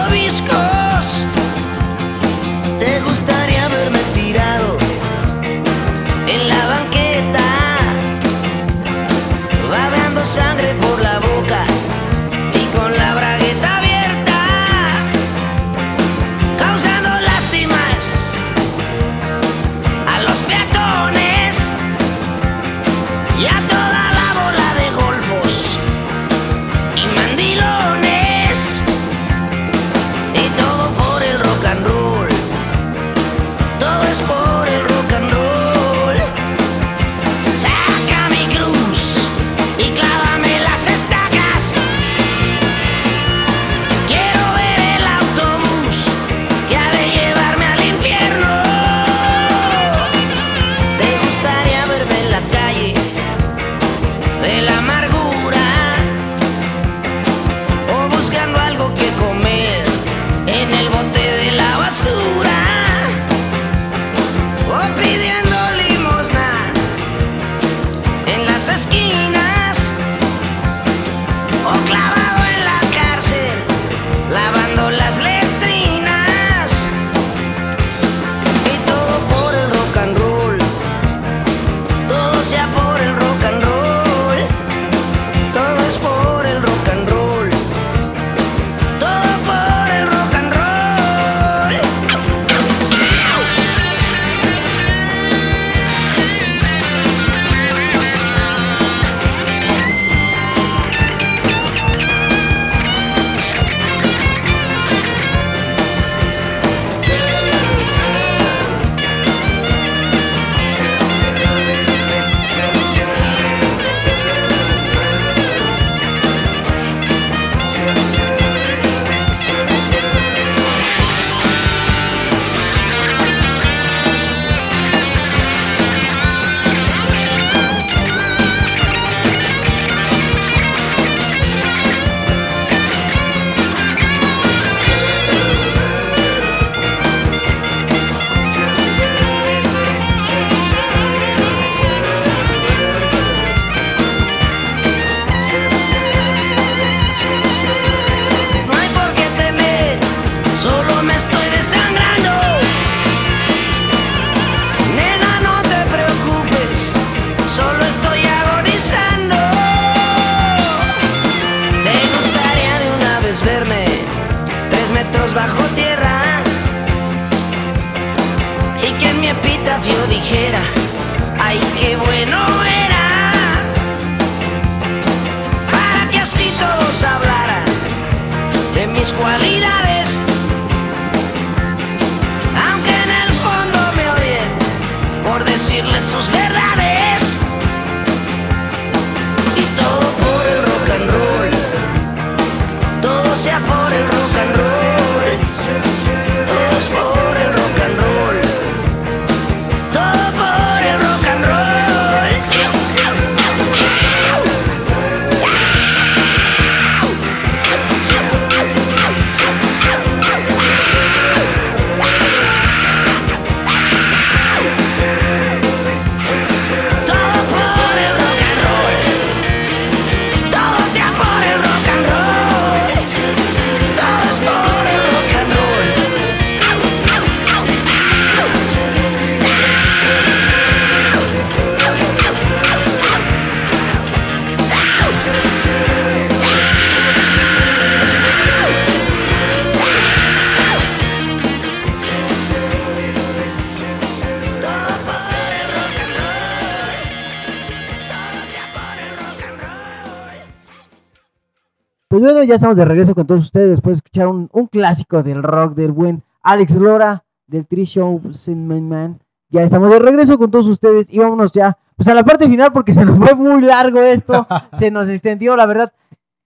Pues bueno, ya estamos de regreso con todos ustedes después de escuchar un, un clásico del rock del buen Alex Lora del Tree Show Man. Ya estamos de regreso con todos ustedes y vámonos ya pues a la parte final porque se nos fue muy largo esto, se nos extendió, la verdad.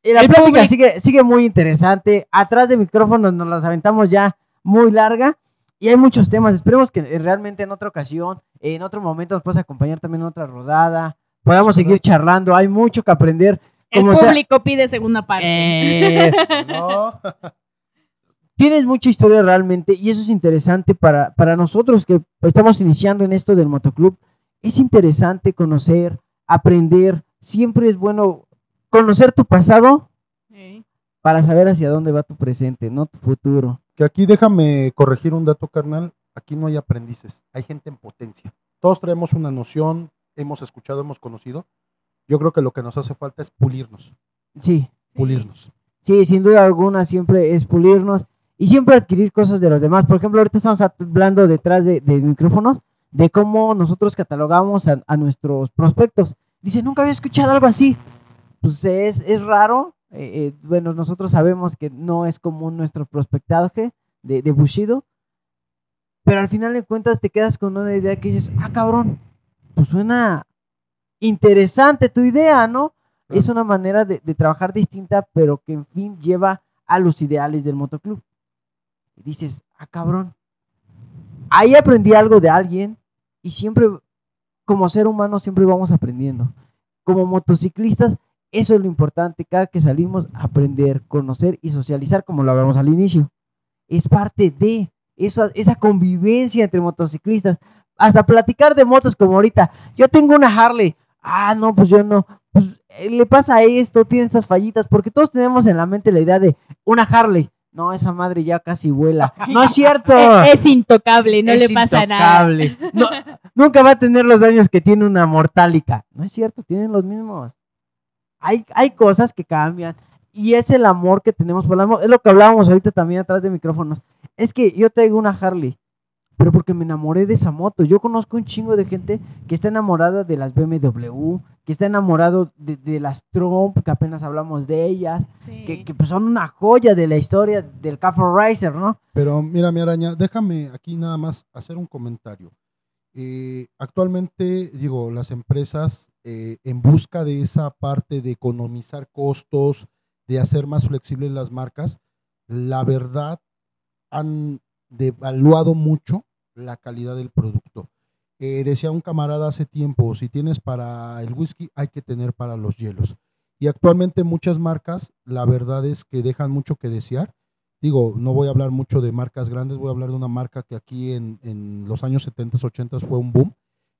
La El plática público. sigue, sigue muy interesante. Atrás de micrófonos nos las aventamos ya muy larga y hay muchos temas. Esperemos que eh, realmente en otra ocasión, en otro momento nos puedas acompañar también en otra rodada. Podamos seguir charlando, hay mucho que aprender. El sea- público pide segunda parte. Eh, No. tienes mucha historia realmente y eso es interesante para, para nosotros que estamos iniciando en esto del motoclub. Es interesante conocer, aprender. Siempre es bueno conocer tu pasado Sí. para saber hacia dónde va tu presente, no tu futuro. Que aquí déjame corregir un dato, carnal. Aquí no hay aprendices, hay gente en potencia. Todos traemos una noción, hemos escuchado, hemos conocido. Yo creo que lo que nos hace falta es pulirnos, Sí, pulirnos. sí, sin duda alguna siempre es pulirnos y siempre adquirir cosas de los demás. Por ejemplo, ahorita estamos hablando detrás de, de micrófonos de cómo nosotros catalogamos a, a nuestros prospectos. Dice, nunca había escuchado algo así. Pues es, es raro. eh, eh, bueno, nosotros sabemos que no es común nuestro prospectaje de, de Bushido. Pero al final de cuentas te quedas con una idea que dices, ah, cabrón, pues suena interesante tu idea, ¿no? Es una manera de, de trabajar distinta, pero que en fin lleva a los ideales del motoclub. Y dices, ah, cabrón. Ahí aprendí algo de alguien y siempre, como ser humano, siempre vamos aprendiendo. Como motociclistas, eso es lo importante. Cada que salimos, aprender, conocer y socializar, como lo hablamos al inicio. Es parte de esa convivencia entre motociclistas. Hasta platicar de motos como ahorita. Yo tengo una Harley. Ah, no, pues yo no. Pues eh, le pasa esto, tiene estas fallitas, porque todos tenemos en la mente la idea de una Harley. No, esa madre ya casi vuela. No es cierto. Es, es intocable, no Es le pasa nada. intocable. No, nunca va a tener los daños que tiene una mortálica. No es cierto, tienen los mismos. Hay, hay cosas que cambian y es el amor que tenemos por la moto. Es lo que hablábamos ahorita también atrás de micrófonos. Es que yo traigo una Harley, pero porque me enamoré de esa moto. Yo conozco un chingo de gente que está enamorada de las BMW, que está enamorado de, de las Trump, que apenas hablamos de ellas, Sí. que, que, pues son una joya de la historia del Cafe Racer, ¿no? Pero mira, mi araña, déjame aquí nada más hacer un comentario. Eh, actualmente, digo, las empresas eh, en busca de esa parte de economizar costos, de hacer más flexibles las marcas, la verdad han devaluado mucho la calidad del producto. Eh, decía un camarada hace tiempo, si tienes para el whisky, hay que tener para los hielos. Y actualmente muchas marcas, la verdad es que dejan mucho que desear digo, no voy a hablar mucho de marcas grandes, voy a hablar de una marca que aquí en, en los años 70, 80 fue un boom,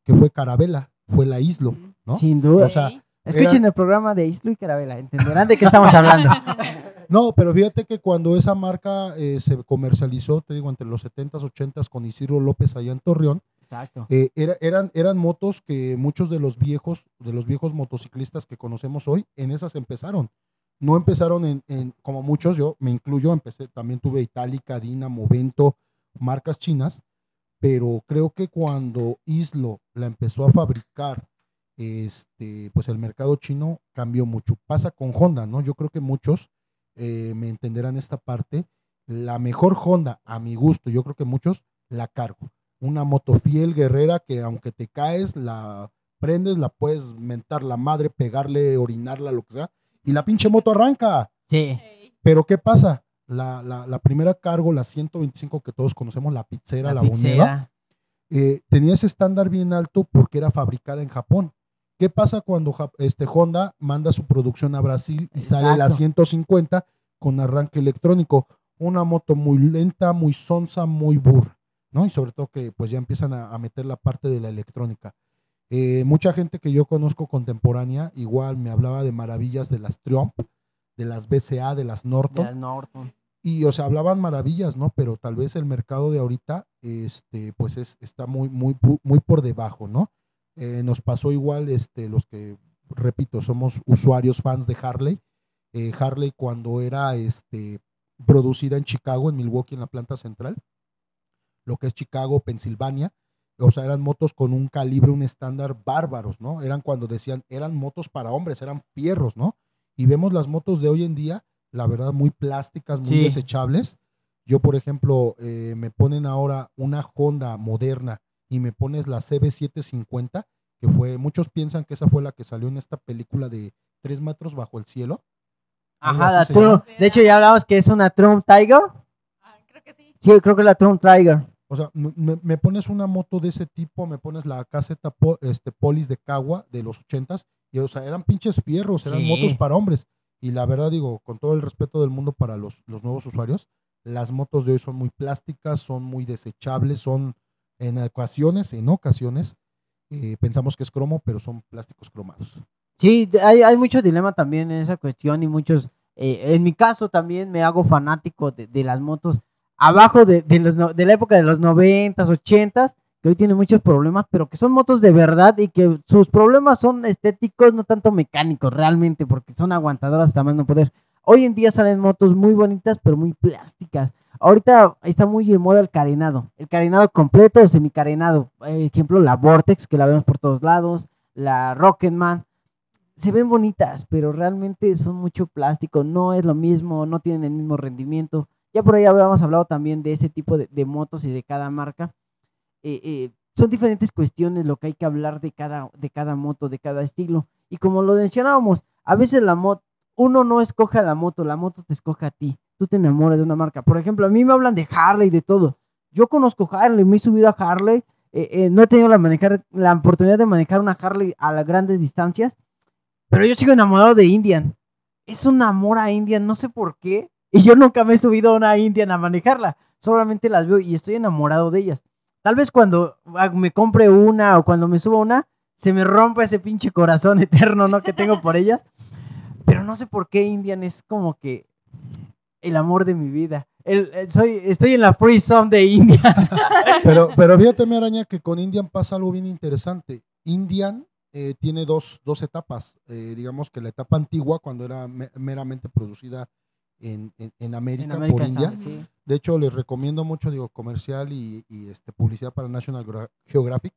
que fue Carabela, fue la Islo, ¿no? Sin duda. O sea, Escuchen Era- el programa de Islo y Carabela, entenderán de qué estamos hablando. No, pero fíjate que cuando esa marca eh, se comercializó, te digo, entre los 70s, 80s con Isidro López allá en Torreón, Exacto. eh, era- eran, eran motos que muchos de los viejos, de los viejos motociclistas que conocemos hoy, en esas empezaron. no empezaron en, en- como muchos, yo me incluyo, empecé, también tuve Itálica, Dina, Movento, marcas chinas, pero creo que cuando Islo la empezó a fabricar, este, pues el mercado chino cambió mucho. Pasa con Honda, ¿no? Yo creo que muchos eh, me entenderán esta parte. La mejor Honda, a mi gusto, yo creo que muchos la cargo. Una moto fiel, guerrera, que aunque te caes, la prendes, la puedes mentar la madre, pegarle, orinarla, lo que sea, y la pinche moto arranca. Sí. Pero ¿qué pasa? La, la, la primera cargo, la 125 que todos conocemos, la pizzera, la, La eh, tenía ese estándar bien alto porque era fabricada en Japón. ¿Qué pasa cuando este Honda manda su producción a Brasil y sale la Exacto. 150 con arranque electrónico? Una moto muy lenta, muy sonsa, muy burra, ¿no? Y sobre todo que pues ya empiezan a, a meter la parte de la electrónica. Eh, mucha gente que yo conozco contemporánea igual me hablaba de maravillas de las Triumph, de las BCA, de las De Norton las Norton. y o sea hablaban maravillas no pero tal vez el mercado de ahorita este pues es está muy muy muy por debajo no Eh, nos pasó igual este los que repito somos usuarios fans de Harley Eh, Harley cuando era este producida en Chicago en Milwaukee en la planta central lo que es Chicago Pensilvania o sea eran motos con un calibre un estándar bárbaros no eran cuando decían eran motos para hombres eran fierros no y vemos las motos de hoy en día la verdad, muy plásticas, muy Sí. desechables. Yo, por ejemplo, eh, me ponen ahora una Honda moderna y me pones la CB750, que fue, muchos piensan que esa fue la que salió en esta película de Tres metros bajo el cielo. Ajá, la. Trump. De hecho, ya hablamos que es una Trump Tiger. Ah, creo que sí. Sí, creo que es la Trump Tiger. O sea, me- me, me pones una moto de ese tipo, me pones la caseta po- este, Polis de Cagua de los ochentas, y o sea, eran pinches fierros, eran Sí. motos para hombres. Y la verdad digo, con todo el respeto del mundo para los, los nuevos usuarios, las motos de hoy son muy plásticas, son muy desechables, son en ocasiones, en ocasiones, eh, pensamos que es cromo, pero son plásticos cromados. Sí, hay, hay mucho dilema también en esa cuestión y muchos, eh, en mi caso también me hago fanático de, de las motos abajo de, de, los, de la época de los 90s, 80s, que hoy tienen muchos problemas, pero que son motos de verdad y que sus problemas son estéticos, no tanto mecánicos realmente, porque son aguantadoras hasta más no poder. Hoy en día salen motos muy bonitas, pero muy plásticas. Ahorita está muy de moda el carenado, el carenado completo o semicarenado. Eh, ejemplo, la Vortex, que la vemos por todos lados, la Rocketman. Se ven bonitas, pero realmente son mucho plástico, no es lo mismo, no tienen el mismo rendimiento. Ya por ahí habíamos hablado también de ese tipo de, motos y de cada marca. Eh, eh, son diferentes cuestiones lo que hay que hablar de cada, de cada moto, de cada estilo. Y como lo mencionábamos, a veces la moto, uno no escoge a la moto, la moto te escoge a ti. Tú te enamoras de una marca. Por ejemplo, a mí me hablan de Harley de todo. Yo conozco Harley, me he subido a Harley. eh, eh, no he tenido la oportunidad de manejar una Harley a las grandes distancias, pero yo sigo enamorado de Indian. Es un amor a Indian, no sé por qué. Y yo nunca me he subido a una Indian a manejarla. Solamente las veo y estoy enamorado de ellas. Tal vez cuando ah, me compre una o cuando me suba una, se me rompa ese pinche corazón eterno, ¿no? Que tengo por ellas. Pero no sé por qué Indian es como que el amor de mi vida. El, eh, soy, estoy en la free zone de Indian. Pero, pero fíjate, mi araña, que con Indian pasa algo bien interesante. Indian eh, tiene dos, dos etapas. Eh, digamos que la etapa antigua, cuando era me- meramente producida en, en- en América, en por India. sí. De hecho, les recomiendo mucho, digo, comercial y, y, este, publicidad para National Gra- Geographic.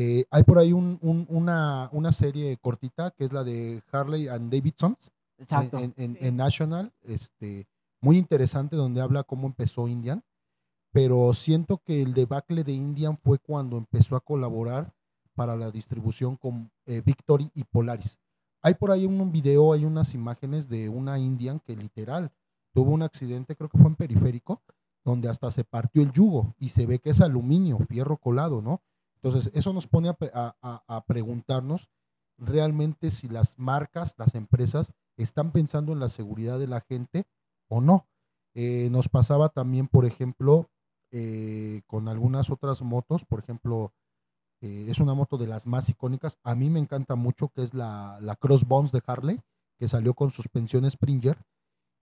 Eh, hay por ahí un- un- una, una serie cortita que es la de Harley and Davidson Exacto. en, en- en National, este, muy interesante donde habla cómo empezó Indian, pero siento que el debacle de Indian fue cuando empezó a colaborar para la distribución con eh, Victory y Polaris. Hay por ahí un, un video, hay unas imágenes de una Indian que literal tuvo un accidente, creo que fue en periférico, donde hasta se partió el yugo y se ve que es aluminio, fierro colado, ¿no? Entonces, eso nos pone a, a- a- preguntarnos realmente si las marcas, las empresas, están pensando en la seguridad de la gente o no. Eh, nos pasaba también, por ejemplo, eh, con algunas otras motos, por ejemplo, eh, es una moto de las más icónicas, a mí me encanta mucho, que es la, la Crossbones de Harley, que salió con suspensión Springer,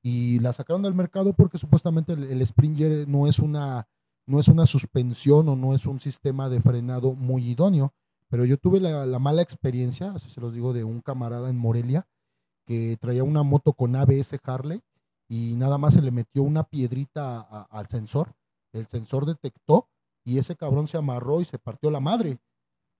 y la sacaron del mercado porque supuestamente el Springer no es una no es una suspensión o no es un sistema de frenado muy idóneo, pero yo tuve la, la mala experiencia, así se los digo, de un camarada en Morelia, que traía una moto con ABS Harley y nada más se le metió una piedrita al sensor. El sensor detectó y ese cabrón se amarró y se partió la madre.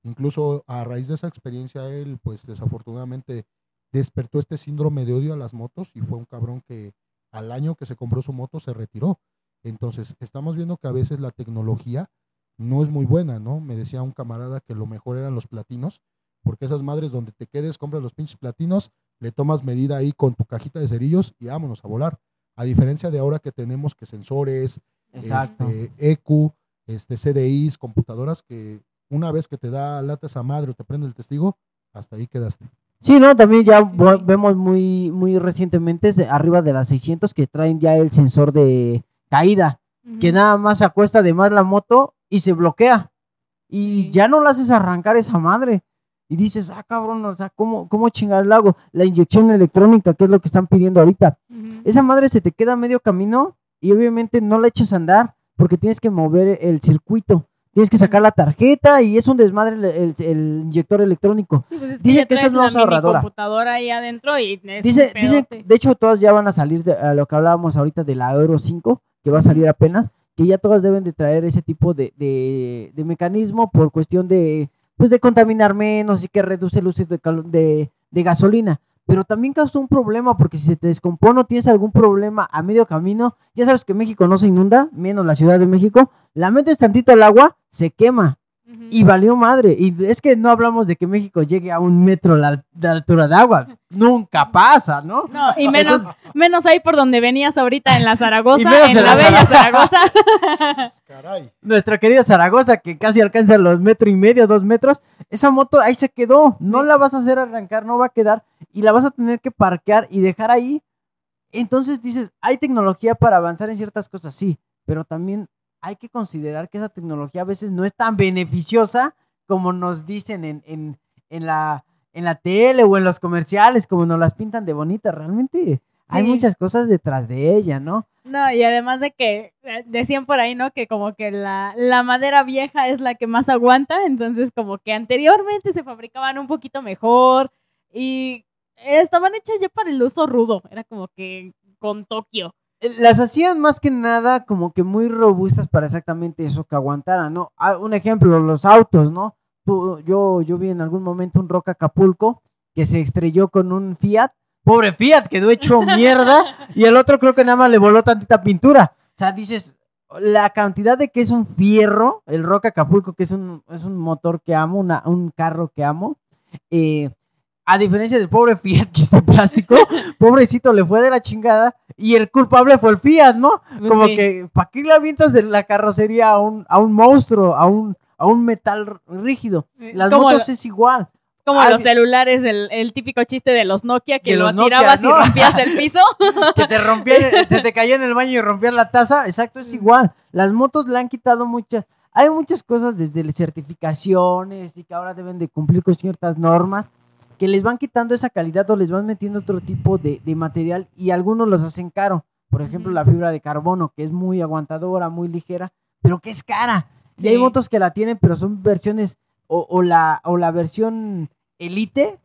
Incluso a raíz de esa experiencia, él, pues desafortunadamente, despertó este síndrome de odio a las motos y fue un cabrón que al año que se compró su moto se retiró. Entonces, estamos viendo que a veces la tecnología no es muy buena, ¿no? Me decía un camarada que lo mejor eran los platinos, porque esas madres donde te quedes, compras los pinches platinos, le tomas medida ahí con tu cajita de cerillos y vámonos a volar. A diferencia de ahora que tenemos que sensores, Exacto. este, EQ, este, CDIs, computadoras, que una vez que te da lata esa madre o te prende el testigo, hasta ahí quedaste. Sí, no, también ya vemos muy, muy recientemente de- arriba de las 600 que traen ya el sensor de caída, que nada más se acuesta de más la moto y se bloquea. Y Sí. ya no la haces arrancar esa madre. Y dices, ah, cabrón, o sea, ¿cómo, cómo chingar el lago? La inyección electrónica, que es lo que están pidiendo ahorita. Esa madre se te queda a medio camino y obviamente no la echas a andar porque tienes que mover el circuito. Tienes que sacar la tarjeta y es un desmadre el, el- el inyector electrónico. Sí, pues es que Dicen que esa traes es más ahorradora. computadora ahí adentro y es Dice, de hecho, todas ya van a salir de a lo que hablábamos ahorita de la Euro 5, que va a salir apenas, que ya todas deben de traer ese tipo de, de, mecanismo por cuestión de, pues de contaminar menos y que reduce el uso de, de, gasolina. Pero también causa un problema porque si se te descompone o tienes algún problema a medio camino, ya sabes que México no se inunda, menos la Ciudad de México, la metes tantito al agua, se quema Y valió madre. Y es que no hablamos de que México llegue a un metro la- de altura de agua. Nunca pasa, ¿no? No, y menos, Entonces- menos ahí por donde venías ahorita en la Zaragoza, menos en en la la bella Zaragoza. Caray. Nuestra querida Zaragoza, que casi alcanza los metro y medio, dos metros, esa moto ahí se quedó. No la vas a hacer arrancar, no va a quedar. Y la vas a tener que parquear y dejar ahí. Entonces dices, hay tecnología para avanzar en ciertas cosas, sí, pero también hay que considerar que esa tecnología a veces no es tan beneficiosa como nos dicen en, en, en la, en la tele o en los comerciales, como nos las pintan de bonitas. Realmente hay Sí. muchas cosas detrás de ella, ¿no? No, y además de que eh, decían por ahí, ¿no? Que como que la, la madera vieja es la que más aguanta, entonces como que anteriormente se fabricaban un poquito mejor y estaban hechas ya para el uso rudo, era como que con Tokio. Eh, las hacían más que nada como que muy robustas para exactamente eso que aguantaran, ¿no? Ah, un ejemplo, los autos, ¿no? Tú- yo, yo vi en algún momento un Rock Acapulco que se estrelló con un Fiat. Pobre Fiat, quedó hecho mierda. Y el otro creo que nada más le voló tantita pintura. O sea, dices, la cantidad de que es un fierro, el Rock Acapulco, que es un, es un motor que amo, una- un carro que amo. eh, a diferencia del pobre Fiat que es de plástico, pobrecito le fue de la chingada y el culpable fue el Fiat, ¿no? Pues Como sí. que, ¿para qué le avientas de la carrocería a un, a un monstruo, a un, a un metal rígido? Las motos es igual. como Ah, los celulares, el, el típico chiste de los Nokia que lo Nokia, tirabas ¿no? y rompías el piso. Que te rompían, te, te caía en el baño y rompías la taza. Exacto, es igual. Las motos le han quitado muchas. Hay muchas cosas desde las certificaciones y que ahora deben de cumplir con ciertas normas que les van quitando esa calidad o les van metiendo otro tipo de, de material y algunos los hacen caro. Por ejemplo, la fibra de carbono, que es muy aguantadora, muy ligera, pero que es cara. Y hay motos que la tienen, pero son versiones o, o la, o la versión Elite,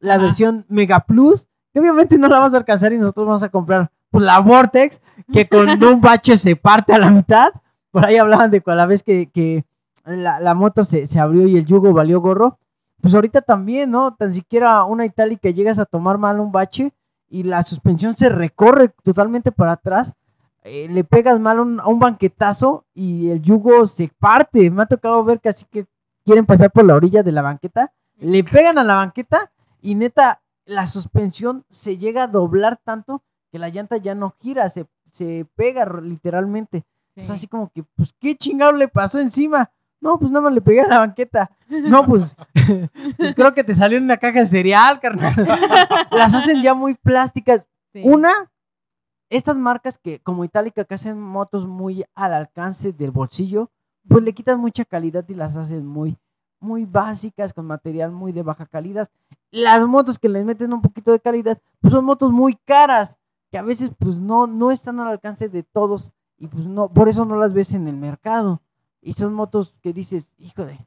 la versión Mega Plus, que obviamente no la vas a alcanzar y nosotros vamos a comprar pues, la Vortex, que con un bache se parte a la mitad. Por ahí hablaban de cuando la vez que, que la, la moto se, se abrió y el yugo valió gorro. Pues ahorita también, ¿no? Tan siquiera una itálica llegas a tomar mal un bache y la suspensión se recorre totalmente para atrás. eh, le pegas mal un- a un banquetazo y el yugo se parte. Me ha tocado ver que así que quieren pasar por la orilla de la banqueta, le pegan a la banqueta y neta, la suspensión se llega a doblar tanto que la llanta ya no gira, se, se pega literalmente. Es así como que, pues, ¿qué chingado le pasó encima? No, pues nada más le pegué a la banqueta. No, pues, pues creo que te salió en una caja de cereal, carnal. Las hacen ya muy plásticas. Sí. Una, estas marcas que, como Itálica, que hacen motos muy al alcance del bolsillo, pues le quitan mucha calidad y las hacen muy, muy básicas, con material muy de baja calidad. Las motos que les meten un poquito de calidad, pues son motos muy caras, que a veces pues no, no están al alcance de todos y pues no, por eso no las ves en el mercado. Y son motos que dices, hijo de,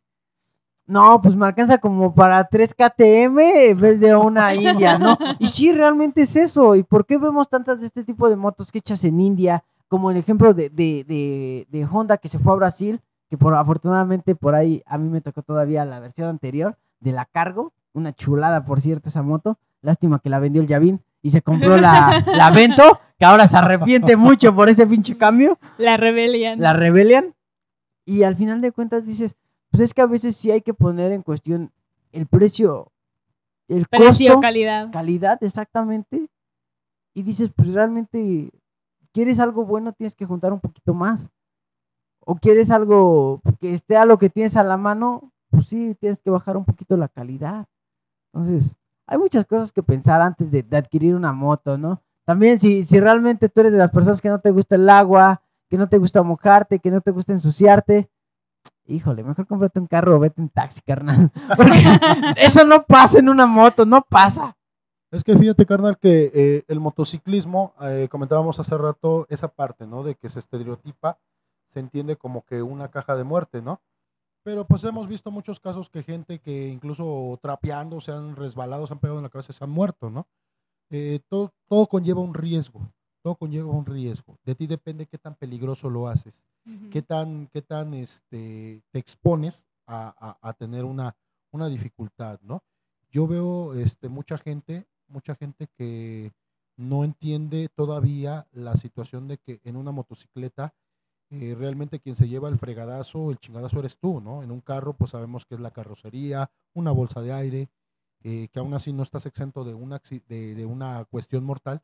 No, pues me alcanza como para 3 KTM en vez de una India, ¿no? Y sí, realmente es eso. ¿Y por qué vemos tantas de este tipo de motos que hechas en India? Como el ejemplo de, de, de, de Honda que se fue a Brasil, que por afortunadamente por ahí a mí me tocó todavía la versión anterior de la Cargo, una chulada por cierto esa moto. Lástima que la vendió el Yavin y se compró la, la Vento, que ahora se arrepiente mucho por ese pinche cambio La rebelión. la rebelian y al final de cuentas dices, pues es que a veces sí hay que poner en cuestión el precio, el Precio, costo, calidad. calidad exactamente y dices, pues realmente quieres algo bueno, tienes que juntar un poquito más. O quieres algo que esté a lo que tienes a la mano, pues sí, tienes que bajar un poquito la calidad. Entonces, hay muchas cosas que pensar antes de, de adquirir una moto, ¿no? También si, si realmente tú eres de las personas que no te gusta el agua, que no te gusta mojarte, que no te gusta ensuciarte, híjole, mejor cómprate un carro o vete en taxi, carnal. Porque eso no pasa en una moto, no pasa. Es que fíjate, carnal, que eh, el motociclismo, eh, comentábamos hace rato esa parte, ¿no? De que se estereotipa, se entiende como que una caja de muerte, ¿no? Pero pues hemos visto muchos casos que gente que incluso trapeando se han resbalado, se han pegado en la cabeza, se han muerto, ¿no? Eh, todo, todo conlleva un riesgo, todo conlleva un riesgo. De ti depende qué tan peligroso lo haces, qué tan, qué tan este, te expones a, a- a tener una, una dificultad, ¿no? Yo veo este, mucha gente, mucha gente que no entiende todavía la situación de que en una motocicleta eh, realmente quien se lleva el fregadazo, el chingadazo eres tú, ¿no? En un carro, pues sabemos que es la carrocería, una bolsa de aire, eh, que aún así no estás exento de una, de una cuestión mortal,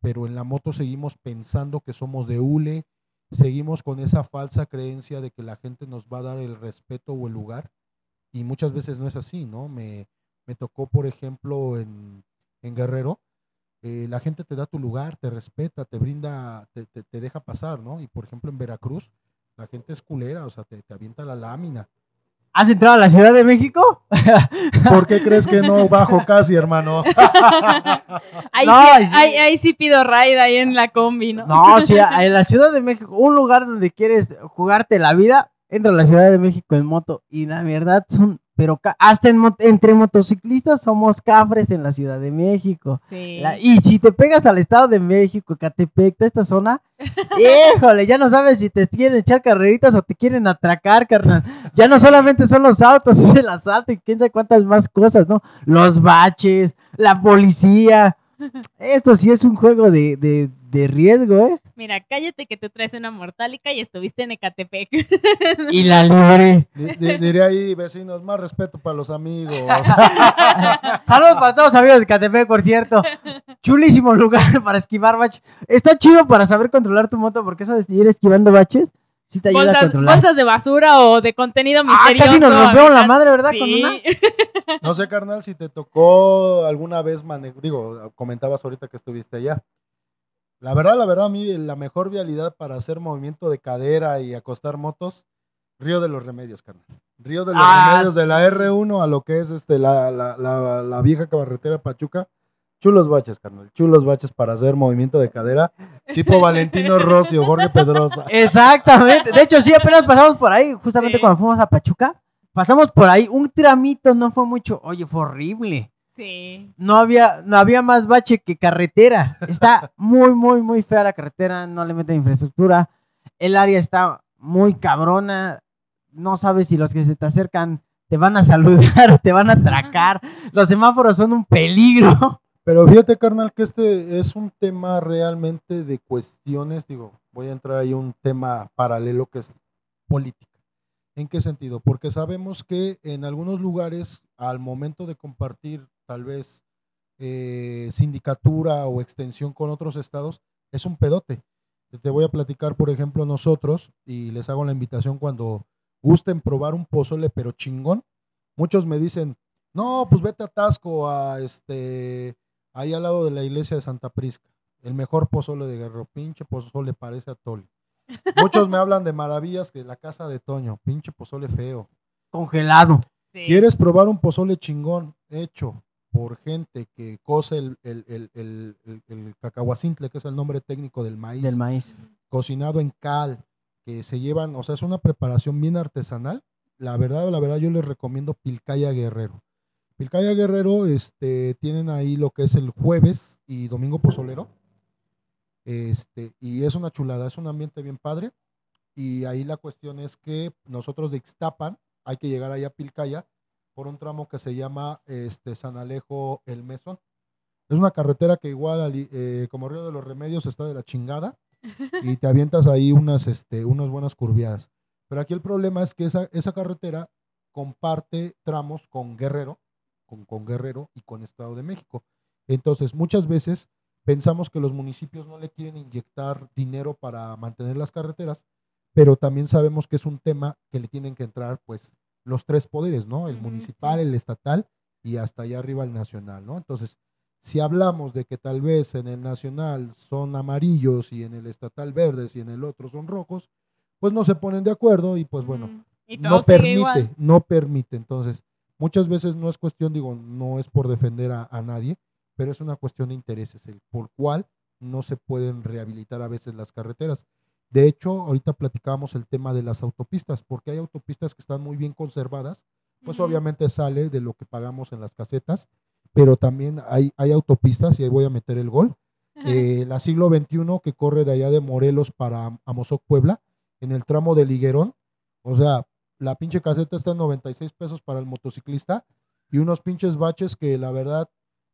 pero en la moto seguimos pensando que somos de hule, seguimos con esa falsa creencia de que la gente nos va a dar el respeto o el lugar, y muchas veces no es así, ¿no? Me, me tocó, por ejemplo, en, en Guerrero, eh, la gente te da tu lugar, te respeta, te brinda, te, te- te deja pasar, ¿no? Y por ejemplo en Veracruz, la gente es culera, o sea, te, te avienta la lámina. ¿Has entrado a la Ciudad de México? ¿Por qué crees que no bajo casi, hermano? Ahí, No, sí, sí. ahí- ahí sí pido ride ahí en la combi, ¿no? No, a- en la Ciudad de México, un lugar donde quieres jugarte la vida, entra a la Ciudad de México en moto. Y la verdad son, pero hasta en entre motociclistas somos cafres en la Ciudad de México. Sí. La- y si te pegas al Estado de México, Catepec, toda esta zona, híjole, ya no sabes si te quieren echar carreritas o te quieren atracar, carnal. Ya no solamente son los autos, es el asalto y quién sabe cuántas más cosas, ¿no? Los baches, la policía. Esto sí es un juego de, de, de riesgo, ¿eh? Mira, cállate que tú traes una mortálica y estuviste en Ecatepec. Y la di- Diré ahí, vecinos, más respeto para los amigos. Saludos para todos los amigos de Catepec, por cierto. Chulísimo lugar para esquivar baches. Está chido para saber controlar tu moto, porque eso de ir esquivando baches, sí te ayuda a bolsas, controlar. bolsas de basura o de contenido Ah, misterioso. casi nos rompemos la madre, ¿verdad? Con Sí. una. No sé, carnal, si te tocó alguna vez manejar, digo, comentabas ahorita que estuviste allá. La verdad, la verdad, a mí la mejor vialidad para hacer movimiento de cadera y acostar motos, Río de los Remedios, carnal. Río de los Ah, Remedios, de la R1 a lo que es este la, la, la, la vieja carretera Pachuca. Chulos baches, carnal. Chulos baches para hacer movimiento de cadera, tipo Valentino Rossi o Jorge Pedrosa. Exactamente. De hecho, sí, apenas pasamos por ahí, justamente Sí. cuando fuimos a Pachuca. Pasamos por ahí, un tramito, no fue mucho. Oye, fue horrible. Sí. No había, no había más bache que carretera. Está muy, muy, muy fea la carretera, no le meten infraestructura. El área está muy cabrona. No sabes si los que se te acercan te van a saludar o te van a atracar. Los semáforos son un peligro. Pero fíjate, carnal, que este es un tema realmente de cuestiones, digo, voy a entrar ahí a un tema paralelo que es política. ¿En qué sentido? Porque sabemos que en algunos lugares, al momento de compartir tal vez eh, sindicatura o extensión con otros estados, es un pedote. Te voy a platicar, por ejemplo, nosotros, y les hago la invitación cuando gusten probar un pozole, pero chingón. Muchos me dicen, no, pues vete a Tasco, a este, ahí al lado de la iglesia de Santa Prisca. El mejor pozole de Guerrero, pinche pozole parece atole. Muchos me hablan de maravillas que la casa de Toño, pinche pozole feo. Congelado. sí. ¿Quieres probar un pozole chingón hecho por gente que cose el, el, el, el, el- cacahuacintle, que es el nombre técnico del maíz, Del maíz. cocinado en cal, que se llevan, o sea, es una preparación bien artesanal? la verdad, la verdad, yo les recomiendo Pilcaya Guerrero. Pilcaya Guerrero, este, tienen ahí lo que es el jueves y domingo pozolero. Este, y es una chulada, es un ambiente bien padre. Y ahí la cuestión es que nosotros de Ixtapan hay que llegar allá a Pilcaya por un tramo que se llama este, San Alejo El Mesón. Es una carretera que igual, eh, como Río de los Remedios, está de la chingada y te avientas ahí unas, este, unas buenas curviadas. Pero aquí el problema es que esa, esa carretera comparte tramos con Guerrero, con, con Guerrero y con Estado de México. Entonces, muchas veces pensamos que los municipios no le quieren inyectar dinero para mantener las carreteras, pero también sabemos que es un tema que le tienen que entrar, pues, los tres poderes, ¿no? El municipal, el estatal y hasta allá arriba el nacional, ¿no? Entonces, si hablamos de que tal vez en el nacional son amarillos y en el estatal verdes y en el otro son rojos, pues no se ponen de acuerdo y pues bueno. Y no permite, igual. no permite. Entonces, muchas veces no es cuestión, digo, no es por defender a, a nadie, pero es una cuestión de intereses, el por cual no se pueden rehabilitar a veces las carreteras. De hecho, ahorita platicábamos el tema de las autopistas, porque hay autopistas que están muy bien conservadas, pues obviamente sale de lo que pagamos en las casetas, pero también hay, hay autopistas, y ahí voy a meter el gol, eh, la siglo XXI que corre de allá de Morelos para Amozoc, Puebla, en el tramo de Liguerón. O sea, la pinche caseta está en 96 pesos para el motociclista y unos pinches baches que la verdad,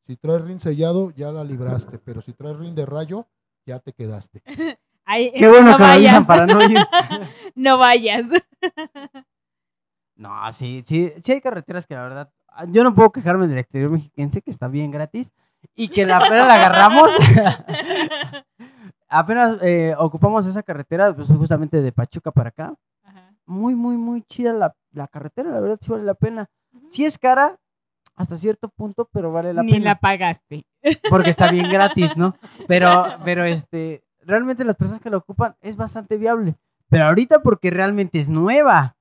si traes rin sellado, ya la libraste, pero si traes rin de rayo, ya te quedaste. Ay, Qué bueno no que vayas. para no ir. no vayas. No, sí, sí, sí hay carreteras que la verdad, ah, yo no puedo quejarme del exterior mexiquense, que está bien gratis, y que la apenas la agarramos, apenas eh, ocupamos esa carretera, pues justamente de Pachuca para acá, Ajá. muy, muy, muy chida la, la carretera, la verdad sí vale la pena. Sí es cara hasta cierto punto, pero vale la Ni pena. la pagaste. porque está bien gratis, ¿no? Pero, pero este, realmente las personas que la ocupan es bastante viable. Pero ahorita porque realmente es nueva.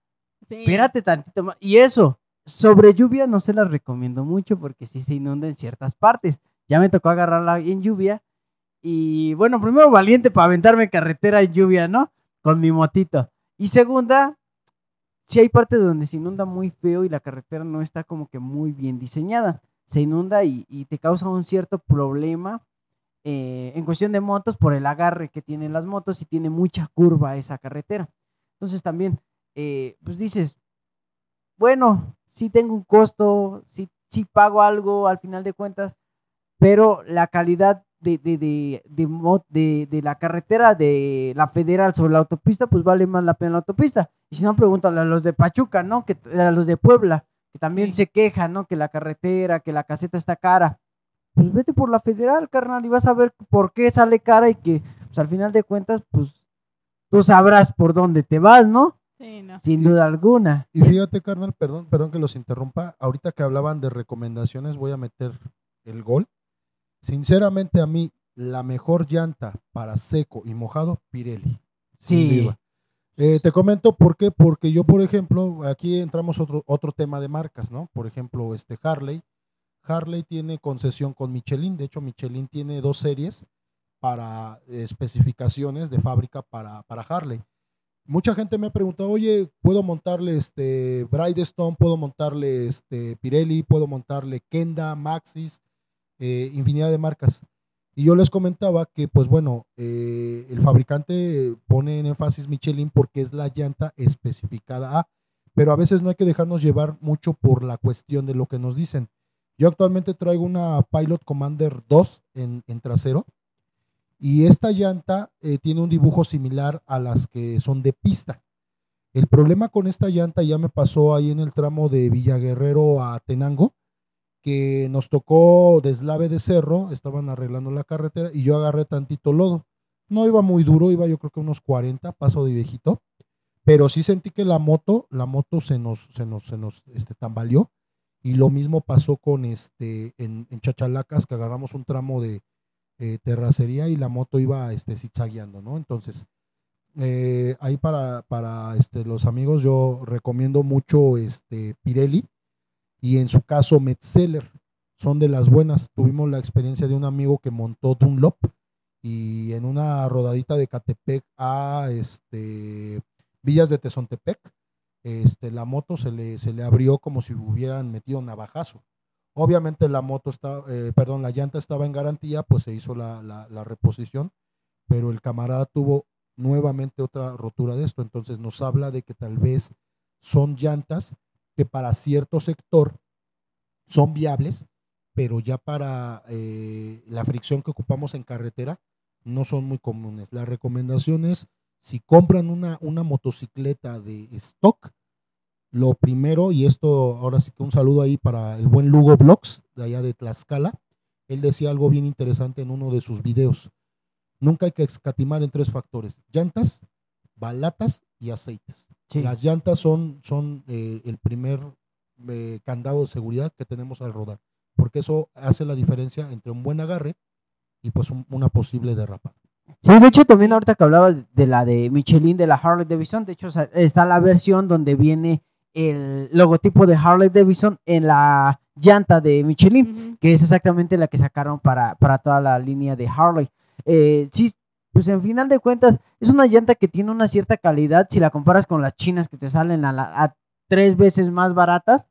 Sí. Espérate tantito más. Y eso, sobre lluvia no se las recomiendo mucho porque sí se inunda en ciertas partes. Ya me tocó agarrarla en lluvia. Y bueno, primero valiente para aventarme carretera en lluvia, ¿no? Con mi motito. Y segunda, sí hay partes donde se inunda muy feo y la carretera no está como que muy bien diseñada. Se inunda y, y te causa un cierto problema eh, en cuestión de motos por el agarre que tienen las motos y tiene mucha curva esa carretera. Entonces también, eh, pues dices, bueno, sí tengo un costo, sí, sí pago algo al final de cuentas, pero la calidad de, de, de, de, la carretera de la federal sobre la autopista, pues vale más la pena la autopista. Y si no, pregúntale a los de Pachuca, ¿no? Que, a los de Puebla, que también Sí. se quejan, ¿no? Que la carretera, que la caseta está cara. Pues vete por la federal, carnal, y vas a ver por qué sale cara y que, pues al final de cuentas, pues tú sabrás por dónde te vas, ¿no? Sí, no. Sin duda alguna. Y fíjate, carnal, perdón, perdón que los interrumpa. Ahorita que hablaban de recomendaciones, voy a meter el gol. Sinceramente, a mí, la mejor llanta para seco y mojado, Pirelli. Sí. Eh, te comento por qué, porque yo, por ejemplo, aquí entramos otro, otro tema de marcas, ¿no? Por ejemplo, este Harley. Harley tiene concesión con Michelin, de hecho Michelin tiene dos series para eh, especificaciones de fábrica para, para Harley. Mucha gente me ha preguntado, oye, ¿puedo montarle este Bridestone, puedo montarle este Pirelli, puedo montarle Kenda, Maxis, eh, infinidad de marcas? Y yo les comentaba que, pues bueno, eh, el fabricante pone en énfasis Michelin porque es la llanta especificada A, pero a veces no hay que dejarnos llevar mucho por la cuestión de lo que nos dicen. Yo actualmente traigo una Pilot Commander 2 en, trasero y esta llanta eh, tiene un dibujo similar a las que son de pista. El problema con esta llanta ya me pasó ahí en el tramo de Villaguerrero a Tenango, que nos tocó deslave de cerro, estaban arreglando la carretera y yo agarré tantito lodo. No iba muy duro, iba yo creo que unos 40, paso de viejito, pero sí sentí que la moto, la moto se nos, se nos, se nos este, tambaleó y lo mismo pasó con este en, en Chachalacas que agarramos un tramo de eh, terracería y la moto iba este zigzagueando, ¿no? Entonces, eh, ahí para, para este, los amigos yo recomiendo mucho este Pirelli y en su caso Metzeler son de las buenas. Tuvimos la experiencia de un amigo que montó Dunlop y en una rodadita de Catepec a este Villas de Tezontepec este, la moto se le, se le abrió como si hubieran metido navajazo. Obviamente la moto está, eh, perdón, la llanta estaba en garantía, pues se hizo la, la, reposición, pero el camarada tuvo nuevamente otra rotura de esto. Entonces nos habla de que tal vez son llantas que para cierto sector son viables, pero ya para eh, la fricción que ocupamos en carretera no son muy comunes. La recomendación es, si compran una, una motocicleta de stock, lo primero, y esto ahora sí que un saludo ahí para el buen Lugo Blogs, de allá de Tlaxcala, él decía algo bien interesante en uno de sus videos. Nunca hay que escatimar en tres factores, llantas, balatas y aceites. Sí. Las llantas son, son eh, el primer eh, candado de seguridad que tenemos al rodar, porque eso hace la diferencia entre un buen agarre y pues un- una posible derrapada. Sí, de hecho también ahorita que hablabas de la de Michelin, de la Harley Davidson, de hecho está la versión donde viene el logotipo de Harley Davidson en la llanta de Michelin, que es exactamente la que sacaron para, para toda la línea de Harley. Eh, sí, pues en final de cuentas es una llanta que tiene una cierta calidad si la comparas con las chinas que te salen a, la- a tres veces más baratas,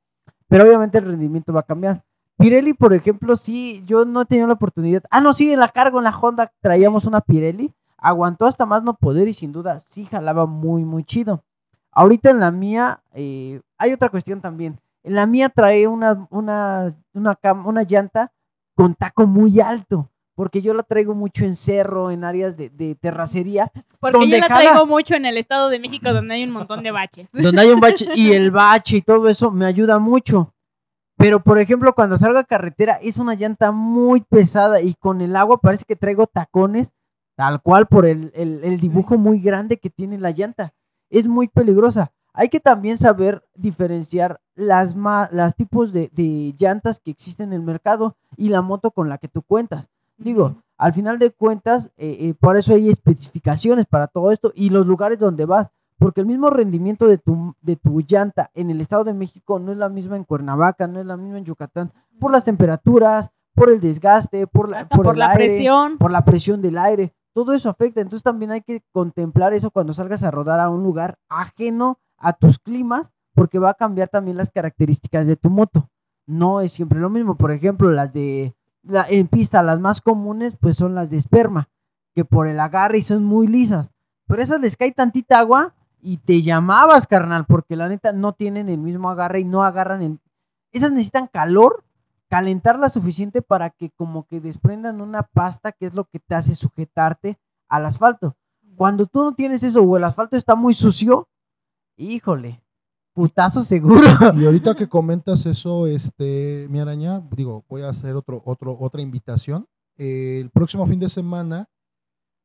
pero obviamente el rendimiento va a cambiar. Pirelli, por ejemplo, sí, yo no he tenido la oportunidad. Ah, no, sí, en la cargo, en la Honda traíamos una Pirelli, aguantó hasta más no poder y sin duda sí jalaba muy, muy chido. Ahorita en la mía, eh, hay otra cuestión también. En la mía trae una, una, una, una llanta con taco muy alto, porque yo la traigo mucho en cerro, en áreas de, de terracería, Porque donde yo la jala- traigo mucho en el Estado de México donde hay un montón de baches. donde hay un bache y el bache y todo eso me ayuda mucho. Pero, por ejemplo, cuando salgo a carretera es una llanta muy pesada y con el agua parece que traigo tacones, tal cual por el, el- el dibujo muy grande que tiene la llanta. Es muy peligrosa. Hay que también saber diferenciar las, ma- las tipos de, de llantas que existen en el mercado y la moto con la que tú cuentas. Digo, al final de cuentas, eh, eh, por eso hay especificaciones para todo esto y los lugares donde vas, porque el mismo rendimiento de tu, de tu llanta en el Estado de México no es la misma en Cuernavaca, no es la misma en Yucatán, por las temperaturas, por el desgaste, por la, Hasta por, el la aire, presión. por la presión del aire, todo eso afecta, entonces también hay que contemplar eso cuando salgas a rodar a un lugar ajeno a tus climas, porque va a cambiar también las características de tu moto. No es siempre lo mismo, por ejemplo, las de la- en pista, las más comunes, pues son las de esperma, que por el agarre y son muy lisas. Pero esas les cae tantita agua y te llamabas, carnal, porque la neta no tienen el mismo agarre y no agarran el... Esas necesitan calor, calentarla suficiente para que como que desprendan una pasta que es lo que te hace sujetarte al asfalto. Cuando tú no tienes eso o el asfalto está muy sucio, híjole, putazo seguro. Y ahorita que comentas eso, este, mi araña, digo, voy a hacer otro, otro, otra invitación. Eh, el próximo fin de semana,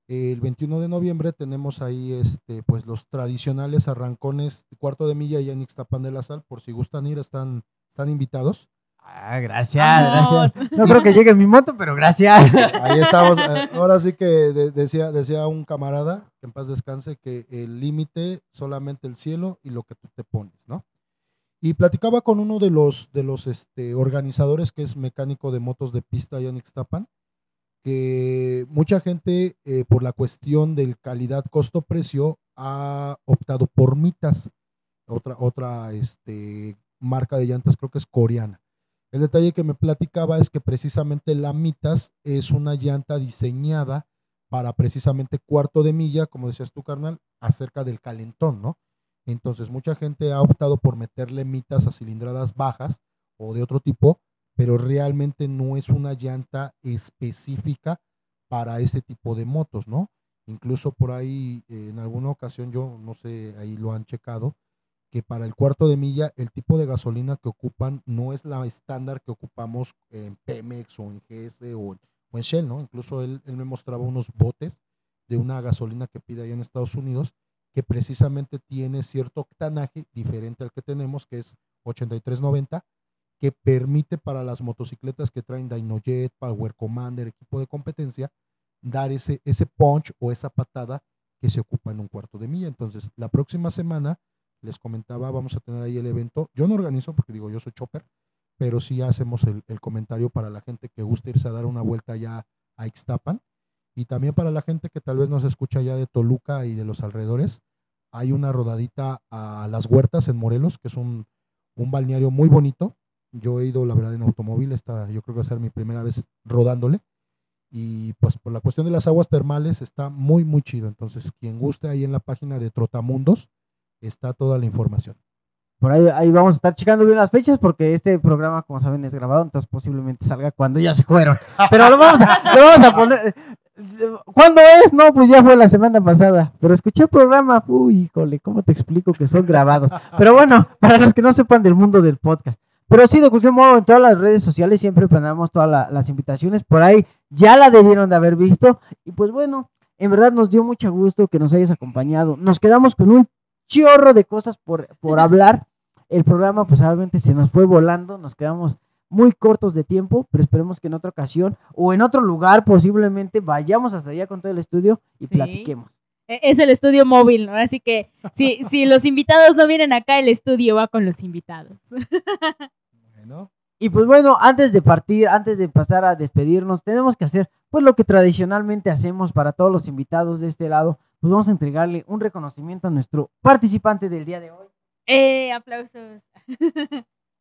el 21 de noviembre, tenemos ahí, este, pues los tradicionales arrancones cuarto de milla y en Ixtapan de la Sal. Por si gustan ir, están, están invitados. Ah, gracias, Vamos. gracias. No creo que llegue mi moto, pero gracias. Ahí estamos. eh, Ahora sí que de- decía, decía un camarada, que en paz descanse, que el límite solamente el cielo y lo que tú te pones, ¿no? Y platicaba con uno de los, de los este, organizadores que es mecánico de motos de pista allá en Ixtapan, que mucha gente eh, por la cuestión del calidad costo-precio ha optado por mitas, otra, otra este, marca de llantas creo que es coreana. El detalle que me platicaba es que precisamente la Mitas es una llanta diseñada para precisamente cuarto de milla, como decías tú, carnal, acerca del calentón, ¿no? Entonces, mucha gente ha optado por meterle mitas a cilindradas bajas o de otro tipo, pero realmente no es una llanta específica para ese tipo de motos, ¿no? Incluso por ahí, eh, en alguna ocasión, yo no sé, ahí lo han checado, que para el cuarto de milla el tipo de gasolina que ocupan no es la estándar que ocupamos en Pemex o en GS o en, Shell, ¿no? Incluso él, él me mostraba unos botes de una gasolina que pide allá en Estados Unidos que precisamente tiene cierto octanaje diferente al que tenemos, que es 8390, que permite para las motocicletas que traen Dynojet, Power Commander, equipo de competencia, dar ese, ese punch o esa patada que se ocupa en un cuarto de milla. Entonces, la próxima semana les comentaba, vamos a tener ahí el evento. Yo no organizo porque digo, yo soy chopper, pero sí hacemos el, comentario para la gente que gusta irse a dar una vuelta ya a Ixtapan y también para la gente que tal vez nos escucha ya de Toluca y de los alrededores, hay una rodadita a Las Huertas en Morelos, que es un, un balneario muy bonito. Yo he ido, la verdad, en automóvil, esta, yo creo que va a ser mi primera vez rodándole. Y pues por la cuestión de las aguas termales está muy, muy chido. Entonces, quien guste, ahí en la página de Trotamundos está toda la información. Por ahí, ahí vamos a estar checando bien las fechas porque este programa, como saben, es grabado, entonces posiblemente salga cuando ya se fueron. Pero lo vamos a, lo vamos a poner. ¿Cuándo es? No, pues ya fue la semana pasada. Pero escuché el programa. Uy, híjole, ¿cómo te explico que son grabados? Pero bueno, para los que no sepan del mundo del podcast. Pero sí, de cualquier modo, en todas las redes sociales siempre ponemos todas la- las invitaciones. Por ahí ya la debieron de haber visto. Y pues bueno, en verdad nos dio mucho gusto que nos hayas acompañado. Nos quedamos con un chorro de cosas por, por hablar. El programa pues realmente se nos fue volando. Nos quedamos muy cortos de tiempo, pero esperemos que en otra ocasión o en otro lugar posiblemente vayamos hasta allá con todo el estudio y Sí. platiquemos. E- Es el estudio móvil, ¿no? Así que si, si los invitados no vienen acá, el estudio va con los invitados. Bueno, Y pues bueno, antes de partir, antes de pasar a despedirnos, tenemos que hacer pues lo que tradicionalmente hacemos para todos los invitados de este lado. Pues vamos a entregarle un reconocimiento a nuestro participante del día de hoy. ¡Eh! Aplausos.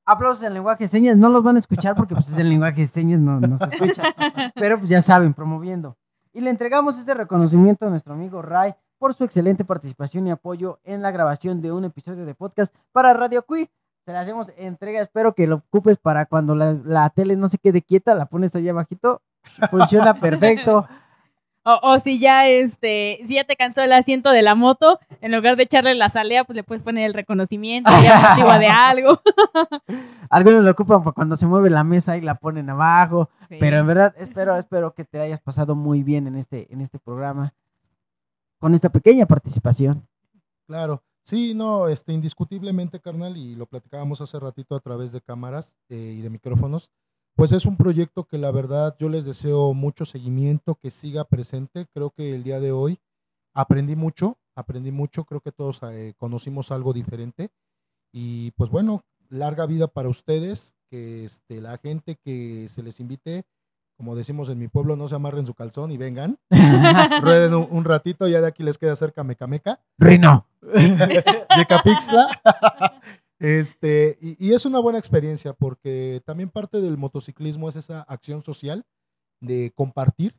Aplausos en lenguaje de señas, no los van a escuchar porque pues es el lenguaje de señas, no, no se escucha. Pero pues ya saben, promoviendo. Y le entregamos este reconocimiento a nuestro amigo Ray por su excelente participación y apoyo en la grabación de un episodio de podcast para Radio Cui. Te le hacemos entrega, espero que lo ocupes para cuando la, la tele no se quede quieta, la pones allá abajito, funciona perfecto. O, o si ya este, si ya te cansó el asiento de la moto, en lugar de echarle la salea, pues le puedes poner el reconocimiento, ya motiva de algo. Algunos lo ocupan cuando se mueve la mesa y la ponen abajo. Sí. Pero en verdad, espero, espero que te hayas pasado muy bien en este, en este programa, con esta pequeña participación. claro. Sí, no, este, indiscutiblemente, carnal, y lo platicábamos hace ratito a través de cámaras eh, y de micrófonos, pues es un proyecto que la verdad yo les deseo mucho seguimiento, que siga presente. Creo que el día de hoy aprendí mucho, aprendí mucho, creo que todos eh, conocimos algo diferente. Y pues bueno, larga vida para ustedes, que este, la gente que se les invite, como decimos en mi pueblo, no se amarren su calzón y vengan, rueden un, un ratito, ya de aquí les queda cerca Mecameca. Rino. Yecapixtla. Este, y, y es una buena experiencia porque también parte del motociclismo es esa acción social de compartir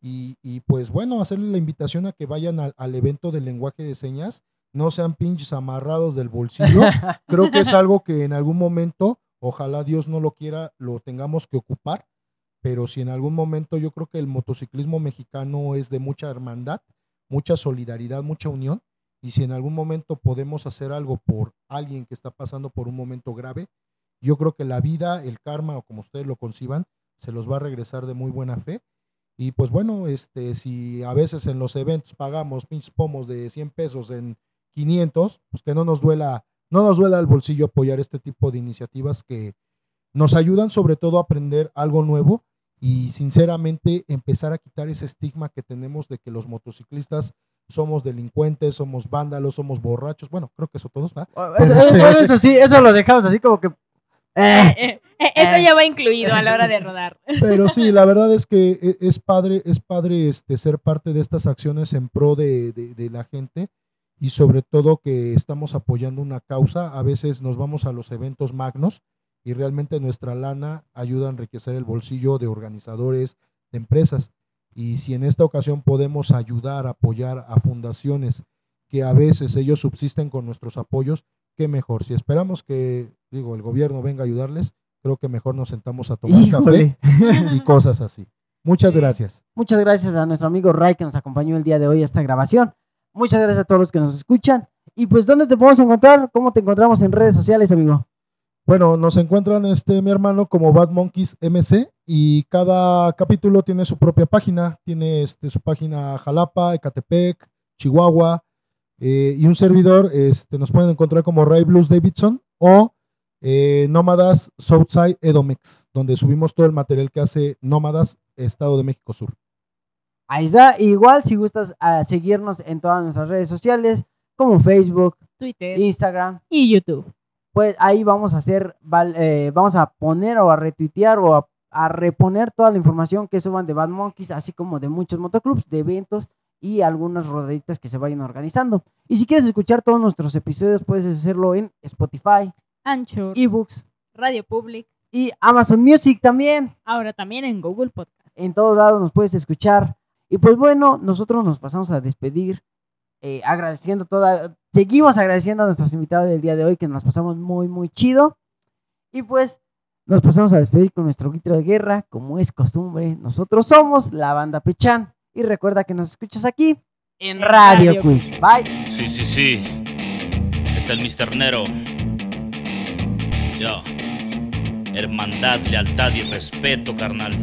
y, y, pues bueno, hacerle la invitación a que vayan al, al evento del lenguaje de señas, no sean pinches amarrados del bolsillo. Creo que es algo que en algún momento, ojalá Dios no lo quiera, lo tengamos que ocupar, pero si en algún momento yo creo que el motociclismo mexicano es de mucha hermandad, mucha solidaridad, mucha unión y si en algún momento podemos hacer algo por alguien que está pasando por un momento grave, yo creo que la vida, el karma o como ustedes lo conciban, se los va a regresar de muy buena fe. Y pues bueno, este, si a veces en los eventos pagamos pinches pomos de 100 pesos en 500, pues que no nos duela, no nos duela el bolsillo apoyar este tipo de iniciativas que nos ayudan sobre todo a aprender algo nuevo y sinceramente empezar a quitar ese estigma que tenemos de que los motociclistas somos delincuentes, somos vándalos, somos borrachos. Bueno, creo que eso todos, ¿va? Eso, eso- eso sí, eso lo dejamos así como que... eh, Eh, eh, eso ya va incluido a la hora de rodar. Pero sí, la verdad es que es padre, es padre este, ser parte de estas acciones en pro de, de- de la gente y sobre todo que estamos apoyando una causa. A veces nos vamos a los eventos magnos y realmente nuestra lana ayuda a enriquecer el bolsillo de organizadores, de empresas. Y si en esta ocasión podemos ayudar, apoyar a fundaciones que a veces ellos subsisten con nuestros apoyos, qué mejor. Si esperamos que, digo, el gobierno venga a ayudarles, creo que mejor nos sentamos a tomar café y cosas así. Muchas gracias. Muchas gracias a nuestro amigo Ray que nos acompañó el día de hoy a esta grabación. Muchas gracias a todos los que nos escuchan. Y pues, ¿dónde te podemos encontrar? ¿Cómo te encontramos en redes sociales, amigo? Bueno, nos encuentran este mi hermano como Bad Monkeys MC y cada capítulo tiene su propia página, tiene este su página Jalapa, Ecatepec, Chihuahua eh, y un servidor este nos pueden encontrar como Ray Blues Davidson o eh, Nómadas Southside Edomex, donde subimos todo el material que hace Nómadas Estado de México Sur. Ahí está. Igual, si gustas ah, seguirnos en todas nuestras redes sociales, como Facebook, Twitter Instagram, y YouTube. pues ahí vamos a hacer, eh, vamos a poner o a retuitear o a, a reponer toda la información que suban de Bad Monkeys, así como de muchos motoclubs, de eventos y algunas rodaditas que se vayan organizando. Y si quieres escuchar todos nuestros episodios, puedes hacerlo en Spotify, Anchor, eBooks Radio Public, y Amazon Music también. ahora también en Google Podcast. En todos lados nos puedes escuchar. Y pues bueno, nosotros nos pasamos a despedir eh, agradeciendo toda, seguimos agradeciendo a nuestros invitados del día de hoy que nos pasamos muy, muy chido. Y pues nos pasamos a despedir con nuestro grito de guerra, como es costumbre. Nosotros somos la banda Pechan. Y recuerda que nos escuchas aquí en Radio Radio Quick. Bye. Sí, sí, sí. Es el Mr. Nero. Yo. Hermandad, lealtad y respeto, carnal.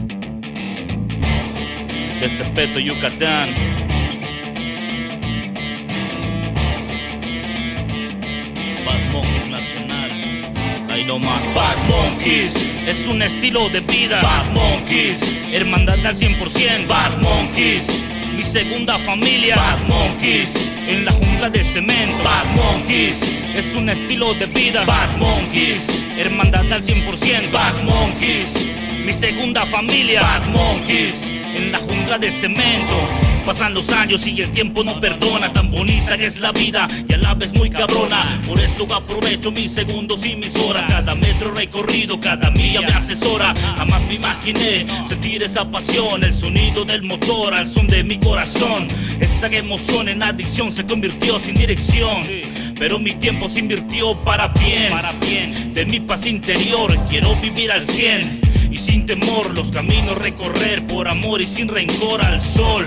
Desde Peto, Yucatán. Bad Monkeys Nacional. Ahí. Bad Monkeys es un estilo de vida. Bad Monkeys. Hermandad al 100%. Bad Monkeys. Mi segunda familia. Bad Monkeys. En la jungla de cemento. Bad Monkeys. Es un estilo de vida. Bad Monkeys. Hermandad al 100%. Bad Monkeys. Mi segunda familia. Bad Monkeys. En la jungla de cemento. Pasan los años y el tiempo no perdona. Tan bonita que es la vida y a la vez muy cabrona. Por eso aprovecho mis segundos y mis horas. Cada metro recorrido, cada milla me asesora. Jamás me imaginé sentir esa pasión. El sonido del motor al son de mi corazón. Esa emoción en adicción se convirtió sin dirección. Pero mi tiempo se invirtió para bien. Para bien. De mi paz interior quiero vivir al 100 y sin temor los caminos recorrer por amor y sin rencor al sol.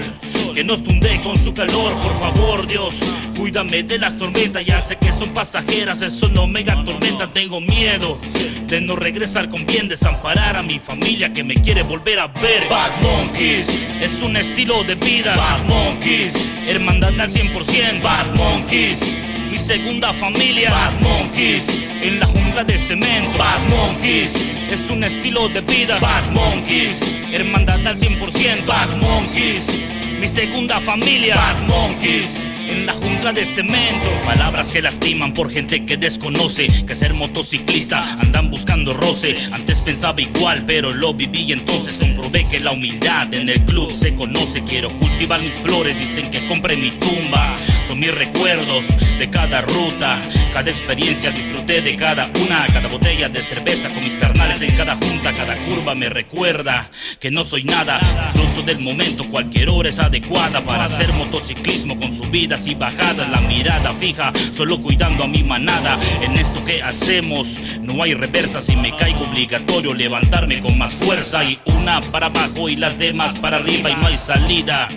Que nos tunde con su calor por favor Dios. Cuídame de las tormentas ya sé que son pasajeras eso no me atormenta tengo miedo de no regresar con bien desamparar a mi familia que me quiere volver a ver. Bad Monkeys. Es un estilo de vida. Bad Monkeys. Hermandad al 100% Bad Monkeys mi segunda familia. Bad Monkeys. En la jungla de cemento. Bad Monkeys. Es un estilo de vida. Bad Monkeys. Hermandad al 100% Bad Monkeys. Mi segunda familia. Bad Monkeys en la jungla de cemento. Palabras que lastiman por gente que desconoce Que ser motociclista andan buscando roce. Antes pensaba igual pero lo viví y entonces. Comprobé que la humildad en el club se conoce. Quiero cultivar mis flores, dicen que compre mi tumba. Son mis recuerdos de cada ruta Cada experiencia. Disfruté de cada una Cada botella de cerveza con mis carnales en cada junta. Cada curva me recuerda que no soy nada. Disfruto del momento, cualquier hora es adecuada Para hacer motociclismo con subidas y bajadas La mirada fija, solo cuidando a mi manada. En esto que hacemos no hay reversa. Si me caigo obligatorio levantarme con más fuerza. Y una para abajo y las demás para arriba y no hay salida.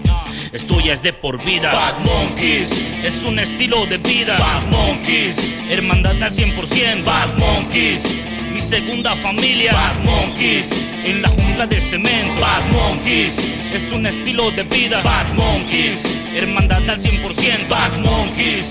Esto ya es de por vida. Bad Monkeys. Es un estilo de vida. Bad Monkeys. Hermandad al 100% Bad Monkeys mi segunda familia. Bad Monkeys. En la jungla de cemento. Bad Monkeys. Es un estilo de vida. Bad Monkeys. Hermandad al 100% Bad Monkeys.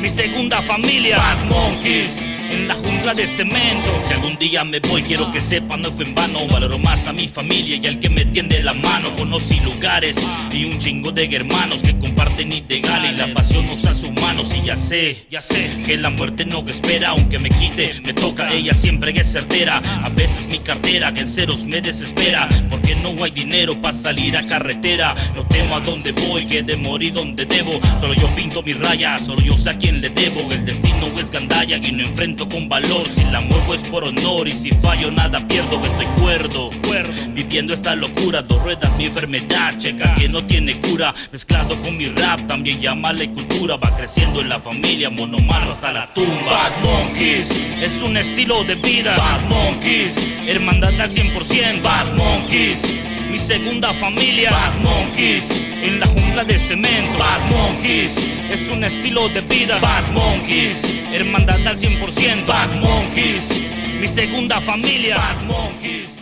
Mi segunda familia. Bad Monkeys en la jungla de cemento. Si algún día me voy quiero que sepan no fue en vano. Valoro más a mi familia y al que me tiende la mano. Conocí lugares y un chingo de hermanos Que comparten ideales. Y la pasión nos hace humanos Y ya sé, ya sé que la muerte no espera. Aunque me quite, me toca, ella siempre es certera. A veces mi cartera que en ceros me desespera Porque no hay dinero para salir a carretera. No temo a dónde voy, que de morir donde debo. Solo yo pinto mi raya, solo yo sé a quién le debo. El destino es gandalla y no enfrento con valor Si la muevo es por honor y si fallo nada pierdo Estoy cuerdo, Viviendo esta locura, dos ruedas mi enfermedad Checa que no tiene cura. Mezclado con mi rap, también llámale cultura Va creciendo en la familia, monomano hasta la tumba. Bad Monkeys. Es un estilo de vida. Bad Monkeys, hermandad al 100% Bad Monkeys mi segunda familia. Bad Monkeys. En la jungla de cemento. Bad Monkeys. Es un estilo de vida. Bad Monkeys. Hermandad al 100% Bad Monkeys. Mi segunda familia. Bad Monkeys